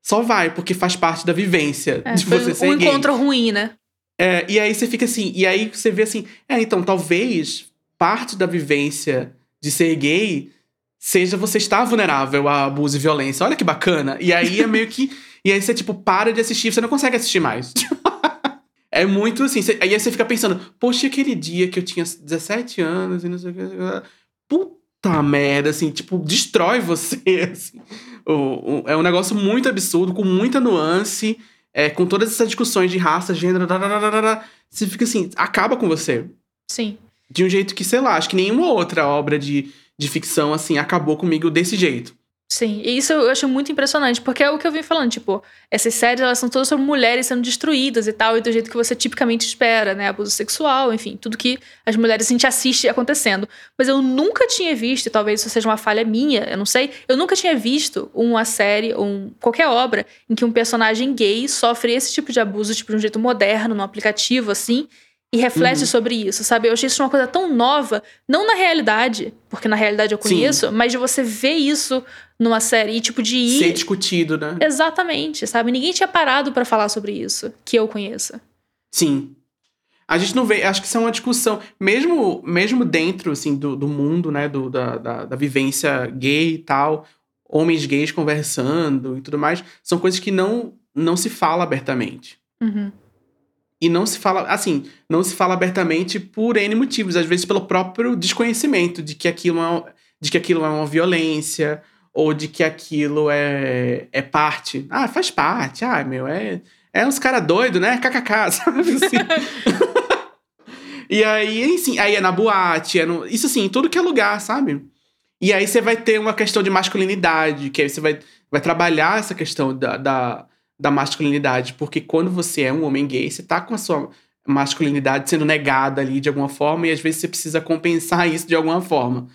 só vai, porque faz parte da vivência É, de você ser um gay. encontro ruim, né? É, e aí você fica assim, e aí você vê assim, é, então talvez parte da vivência de ser gay seja você estar vulnerável a abuso e violência. Olha que bacana. E aí é meio que. E aí você, tipo, para de assistir, você não consegue assistir mais. É muito assim. Aí você fica pensando, poxa, aquele dia que eu tinha 17 anos e não sei o que. Puta merda, assim, tipo, destrói você. Assim. É um negócio muito absurdo, com muita nuance, é, com todas essas discussões de raça, gênero, dadadadada, você fica assim, acaba com você. Sim. De um jeito que, sei lá, acho que nenhuma outra obra de, de ficção, assim, acabou comigo desse jeito. Sim, e isso eu acho muito impressionante, porque é o que eu vim falando, tipo, essas séries elas são todas sobre mulheres sendo destruídas e tal, e do jeito que você tipicamente espera, né? Abuso sexual, enfim, tudo que as mulheres a gente assiste acontecendo. Mas eu nunca tinha visto, e talvez isso seja uma falha minha, eu não sei, eu nunca tinha visto uma série, ou um, qualquer obra, em que um personagem gay sofre esse tipo de abuso, tipo, de um jeito moderno, num aplicativo, assim, e reflete Uhum. sobre isso, sabe? Eu achei isso uma coisa tão nova, não na realidade, porque na realidade eu Sim. conheço, mas de você ver isso numa série e, tipo, de ir. Ser discutido, né? Exatamente, sabe? Ninguém tinha parado pra falar sobre isso, que eu conheça. Sim. A gente não vê, acho que isso é uma discussão, mesmo, mesmo dentro, assim, do, do mundo, né, do, da, da, da vivência gay e tal, homens gays conversando e tudo mais, são coisas que não, não se fala abertamente. Uhum. E não se fala, assim, não se fala abertamente por N motivos, às vezes pelo próprio desconhecimento de que aquilo é, de que aquilo é uma violência, ou de que aquilo é, é parte. Ah, faz parte. Ah, meu, é, é uns cara doido, né? KKK, sabe assim? e aí, enfim, aí é na boate, é no, isso assim, em tudo que é lugar, sabe? E aí você vai ter uma questão de masculinidade, que aí você vai, vai trabalhar essa questão da, da, da masculinidade, porque quando você é um homem gay, você tá com a sua. masculinidade sendo negada ali de alguma forma e às vezes você precisa compensar isso de alguma forma.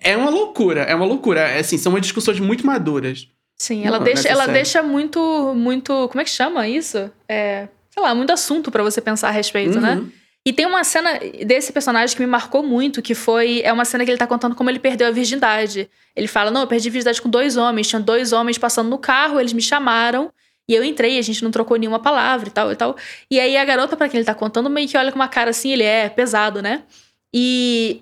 É uma loucura, é uma loucura. É, assim, são discussões muito maduras. Sim, ela Não, deixa, ela série. deixa muito, muito. Como é que chama isso? É, sei lá, muito assunto pra você pensar a respeito, né? Uhum. E tem uma cena desse personagem que me marcou muito, que foi. É uma cena que ele tá contando como ele perdeu a virgindade. Ele fala: Não, eu perdi a virgindade com dois homens. Tinha dois homens passando no carro, eles me chamaram. E eu entrei, a gente não trocou nenhuma palavra e tal e tal. E aí a garota, pra quem ele tá contando, meio que olha com uma cara assim, ele é pesado, né? E.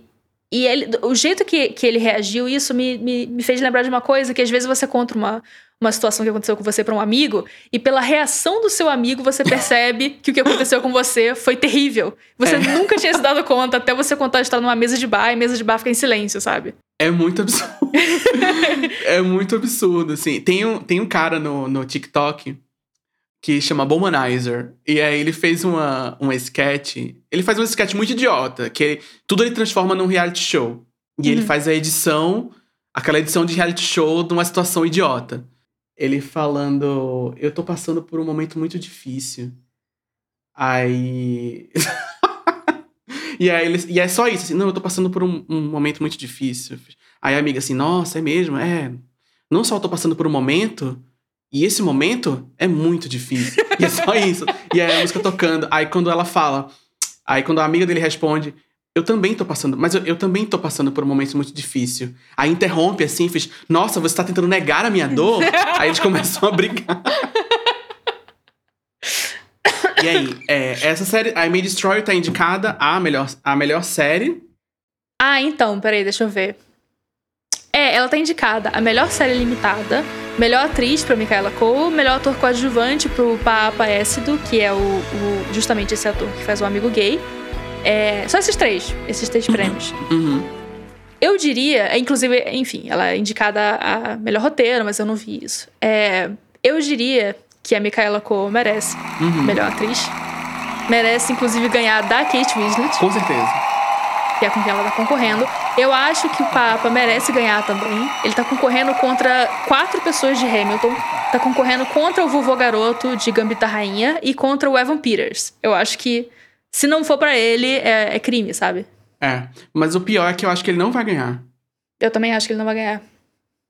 E ele, o jeito que, que ele reagiu, isso me, me, me fez lembrar de uma coisa: que às vezes você conta uma, uma situação que aconteceu com você pra um amigo, e pela reação do seu amigo você percebe que o que aconteceu com você foi terrível. Você É. nunca tinha se dado conta até você contar a história numa mesa de bar e a mesa de bar fica em silêncio, sabe? É muito absurdo. é muito absurdo, assim. Tem um, tem um cara no, no TikTok que chama Bomanizer. E aí ele fez uma, um sketch. Ele faz um sketch muito idiota, que ele- tudo ele transforma num reality show. E ele Uhum. faz a edição, aquela edição de reality show de uma situação idiota. Ele falando, eu tô passando por um momento muito difícil. Aí. e aí e é só isso, assim, não, eu tô passando por um, um momento muito difícil. Aí a amiga assim, nossa, é mesmo? É. Não só eu tô passando por um momento, e esse momento é muito difícil. E é só isso. E aí a música tocando. Aí quando ela fala, aí quando a amiga dele responde, eu também tô passando, mas eu, eu também tô passando por um momento muito difícil. Aí interrompe assim, fez, nossa, você tá tentando negar a minha dor? aí eles começam a brigar. E aí, é, essa série, I May Destroy tá indicada a melhor, a melhor série. Ah, então, peraí, deixa eu ver. É, ela tá indicada a melhor série limitada, melhor atriz pra Micaela Cole, melhor ator coadjuvante pro Papa Écido, que é o, o- justamente esse ator que faz o amigo gay. É, só esses três, esses três prêmios. Uhum. Eu diria, é, inclusive, enfim, ela é indicada a melhor roteiro, mas eu não vi isso. É, eu diria que a Micaela Cole merece Uhum. melhor atriz. Merece, inclusive, ganhar da Kate Winslet Com certeza. que é com quem ela tá concorrendo. Eu acho que o Papa merece ganhar também. Ele tá concorrendo contra quatro pessoas de Hamilton. Tá concorrendo contra o vovô garoto de Gambita Rainha e contra o Evan Peters. Eu acho que se não for pra ele, é, é crime, sabe? É. Mas o pior é que eu acho que ele não vai ganhar. Eu também acho que ele não vai ganhar.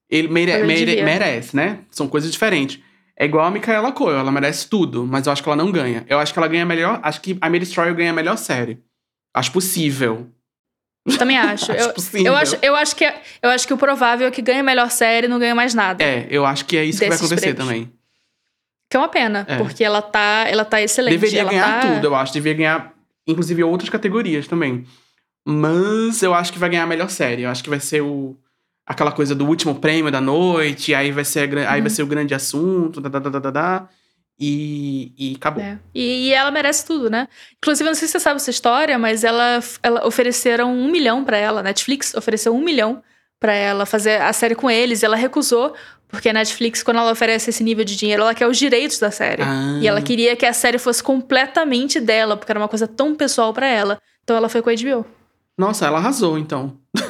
Ele, mere- mere- merece, né? São coisas diferentes. É igual a Micaela Coel, ela merece tudo, mas eu acho que ela não ganha. Eu acho que ela ganha melhor. Acho que a Mary Destroyer ganha a melhor série. Acho possível. Eu também acho. Acho eu, possível. eu, acho, eu, acho que, é- eu acho que o provável é que ganhe a melhor série e não ganhe mais nada. É, eu acho que é isso que vai acontecer prêmios. também. Que é uma pena, É. porque ela tá, ela tá excelente. Deveria ela ganhar tá... tudo, eu acho. Deveria ganhar, inclusive, outras categorias também. Mas eu acho que vai ganhar a melhor série. Eu acho que vai ser o. Aquela coisa do último prêmio da noite, aí vai ser, a aí Uhum. vai ser o grande assunto, da, da, da, da, da, e, e acabou. É. E, e ela merece tudo, né? Inclusive, eu não sei se você sabe essa história, mas ela, ela ofereceram um milhão pra ela. Netflix ofereceu um milhão pra ela fazer a série com eles. E ela recusou, porque a Netflix, quando ela oferece esse nível de dinheiro, ela quer os direitos da série. Ah. E ela queria que a série fosse completamente dela, porque era uma coisa tão pessoal pra ela. Então ela foi com a HBO. Nossa, ela arrasou, então.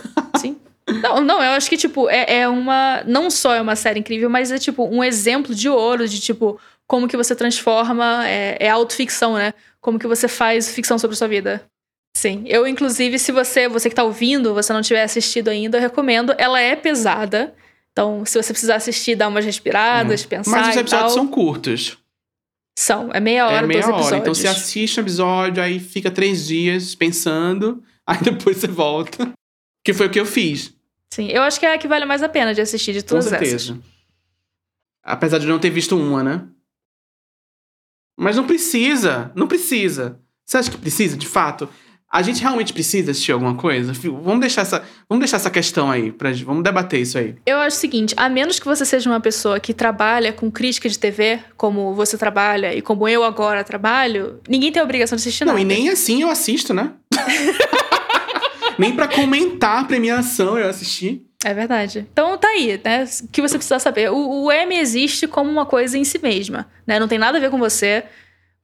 Não, não, eu acho que, tipo, é, é uma. Não só é uma série incrível, mas é, tipo, um exemplo de ouro de, tipo, como que você transforma. É, é autoficção, né? Como que você faz ficção sobre a sua vida. Sim. Eu, inclusive, se você, você que tá ouvindo, você não tiver assistido ainda, eu recomendo. Ela é pesada. Então, se você precisar assistir, dá umas respiradas, pensar. É. Mas os episódios são curtos. São. É meia hora, é meia hora. Então você assiste um episódio, aí fica três dias pensando, aí depois você volta. Que foi o que eu fiz. Sim. Eu acho que é a que vale mais a pena de assistir de Com todas certeza. essas. Apesar de não ter visto uma, né? Mas não precisa. Não precisa. Você acha que precisa, de fato? A gente realmente precisa assistir alguma coisa? Vamos deixar essa, vamos deixar essa questão aí. Pra, vamos debater isso aí. Eu acho o seguinte, a menos que você seja uma pessoa que trabalha com crítica de TV, como você trabalha e como eu agora trabalho, ninguém tem a obrigação de assistir Não, nada. e nem assim eu assisto, né? nem pra comentar a premiação eu assisti. É verdade. Então tá aí, né? O que você precisa saber. O, o M existe como uma coisa em si mesma, né? Não tem nada a ver com você.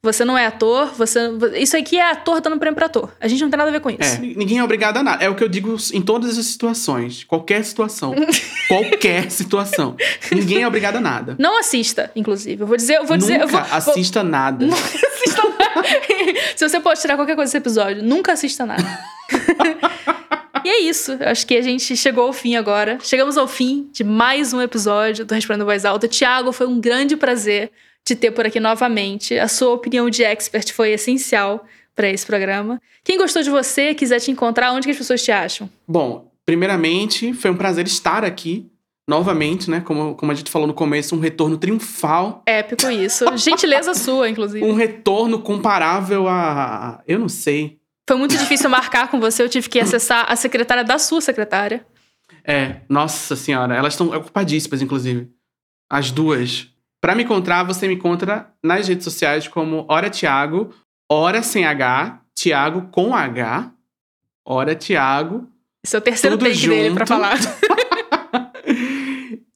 Você não é ator, você. Isso aqui é ator dando prêmio pra ator. A gente não tem nada a ver com É, isso. ninguém é obrigado a nada. É o que eu digo em todas as situações. Qualquer situação. Qualquer situação. Ninguém é obrigado a nada. Não assista, inclusive. Eu vou dizer, eu vou dizer, eu vou, Nunca assista nada. Não assista nada. Se você pode tirar qualquer coisa desse episódio, nunca assista nada. e é isso. Acho que a gente chegou ao fim agora. Chegamos ao fim de mais um episódio do Respondendo Voz Alta. Tiago, foi um grande prazer te ter por aqui novamente. A sua opinião de expert foi essencial para esse programa. Quem gostou de você, quiser te encontrar, onde que as pessoas te acham? Bom, primeiramente, foi um prazer estar aqui novamente, né? Como, como a gente falou no começo, um retorno triunfal. Épico isso. Gentileza sua, inclusive. Um retorno comparável a. Eu não sei. Foi muito difícil marcar com você, eu tive que acessar a secretária da sua secretária. É, nossa senhora, elas estão ocupadíssimas, inclusive. As duas. Pra me encontrar, você me encontra nas redes sociais como Hora Tiago, Hora sem H, Tiago com H, Hora Tiago. Esse é o terceiro take dele pra junto. falar.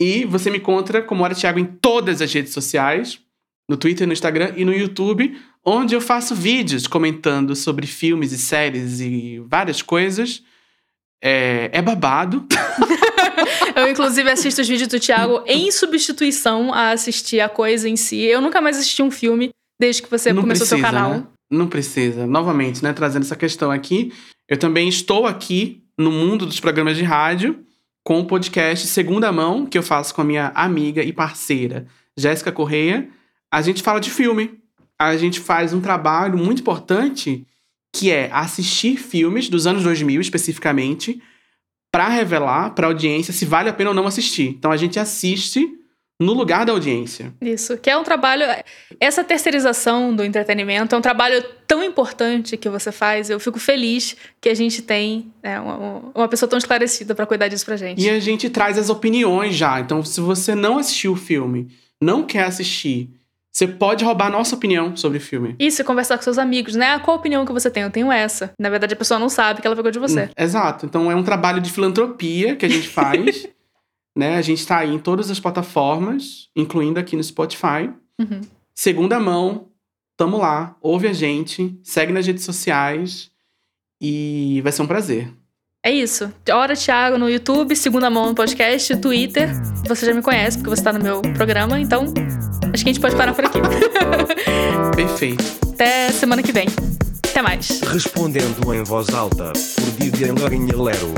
E você me encontra como Hora Tiago em todas as redes sociais, no Twitter, no Instagram e no YouTube, onde eu faço vídeos comentando sobre filmes e séries e várias coisas. É, é babado. Eu, inclusive, assisto os vídeos do Thiago em substituição a assistir a coisa em si. Eu nunca mais assisti um filme desde que você Não começou seu precisa, canal. né? Não precisa. Novamente, né, trazendo essa questão aqui, eu também estou aqui no mundo dos programas de rádio com o podcast Segunda Mão, que eu faço com a minha amiga e parceira Jéssica Correia. A gente fala de filme. A gente faz um trabalho muito importante que é assistir filmes dos anos 2000 especificamente para revelar para a audiência se vale a pena ou não assistir. Então a gente assiste no lugar da audiência. Isso, que é um trabalho. Essa terceirização do entretenimento é um trabalho tão importante que você faz. Eu fico feliz que a gente tem né, uma, uma pessoa tão esclarecida pra cuidar disso pra gente. E a gente traz as opiniões já. Então, se você não assistiu o filme, não quer assistir, você pode roubar a nossa opinião sobre o filme. Isso, e conversar com seus amigos, né? Ah, qual a opinião que você tem? Eu tenho essa. Na verdade, a pessoa não sabe que ela pegou de você. Hum, Exato. Então, é um trabalho de filantropia que a gente faz. né? A gente tá aí em todas as plataformas, incluindo aqui no Spotify. Uhum. Segunda mão, tamo lá, ouve a gente, segue nas redes sociais e vai ser um prazer. É isso. Hora Thiago no YouTube, Segunda Mão no podcast, Twitter. Você já me conhece, porque você tá no meu programa, então acho que a gente pode parar por aqui. Perfeito. Até semana que vem. Até mais. Respondendo em voz alta, por Vivian Lorinha Lero.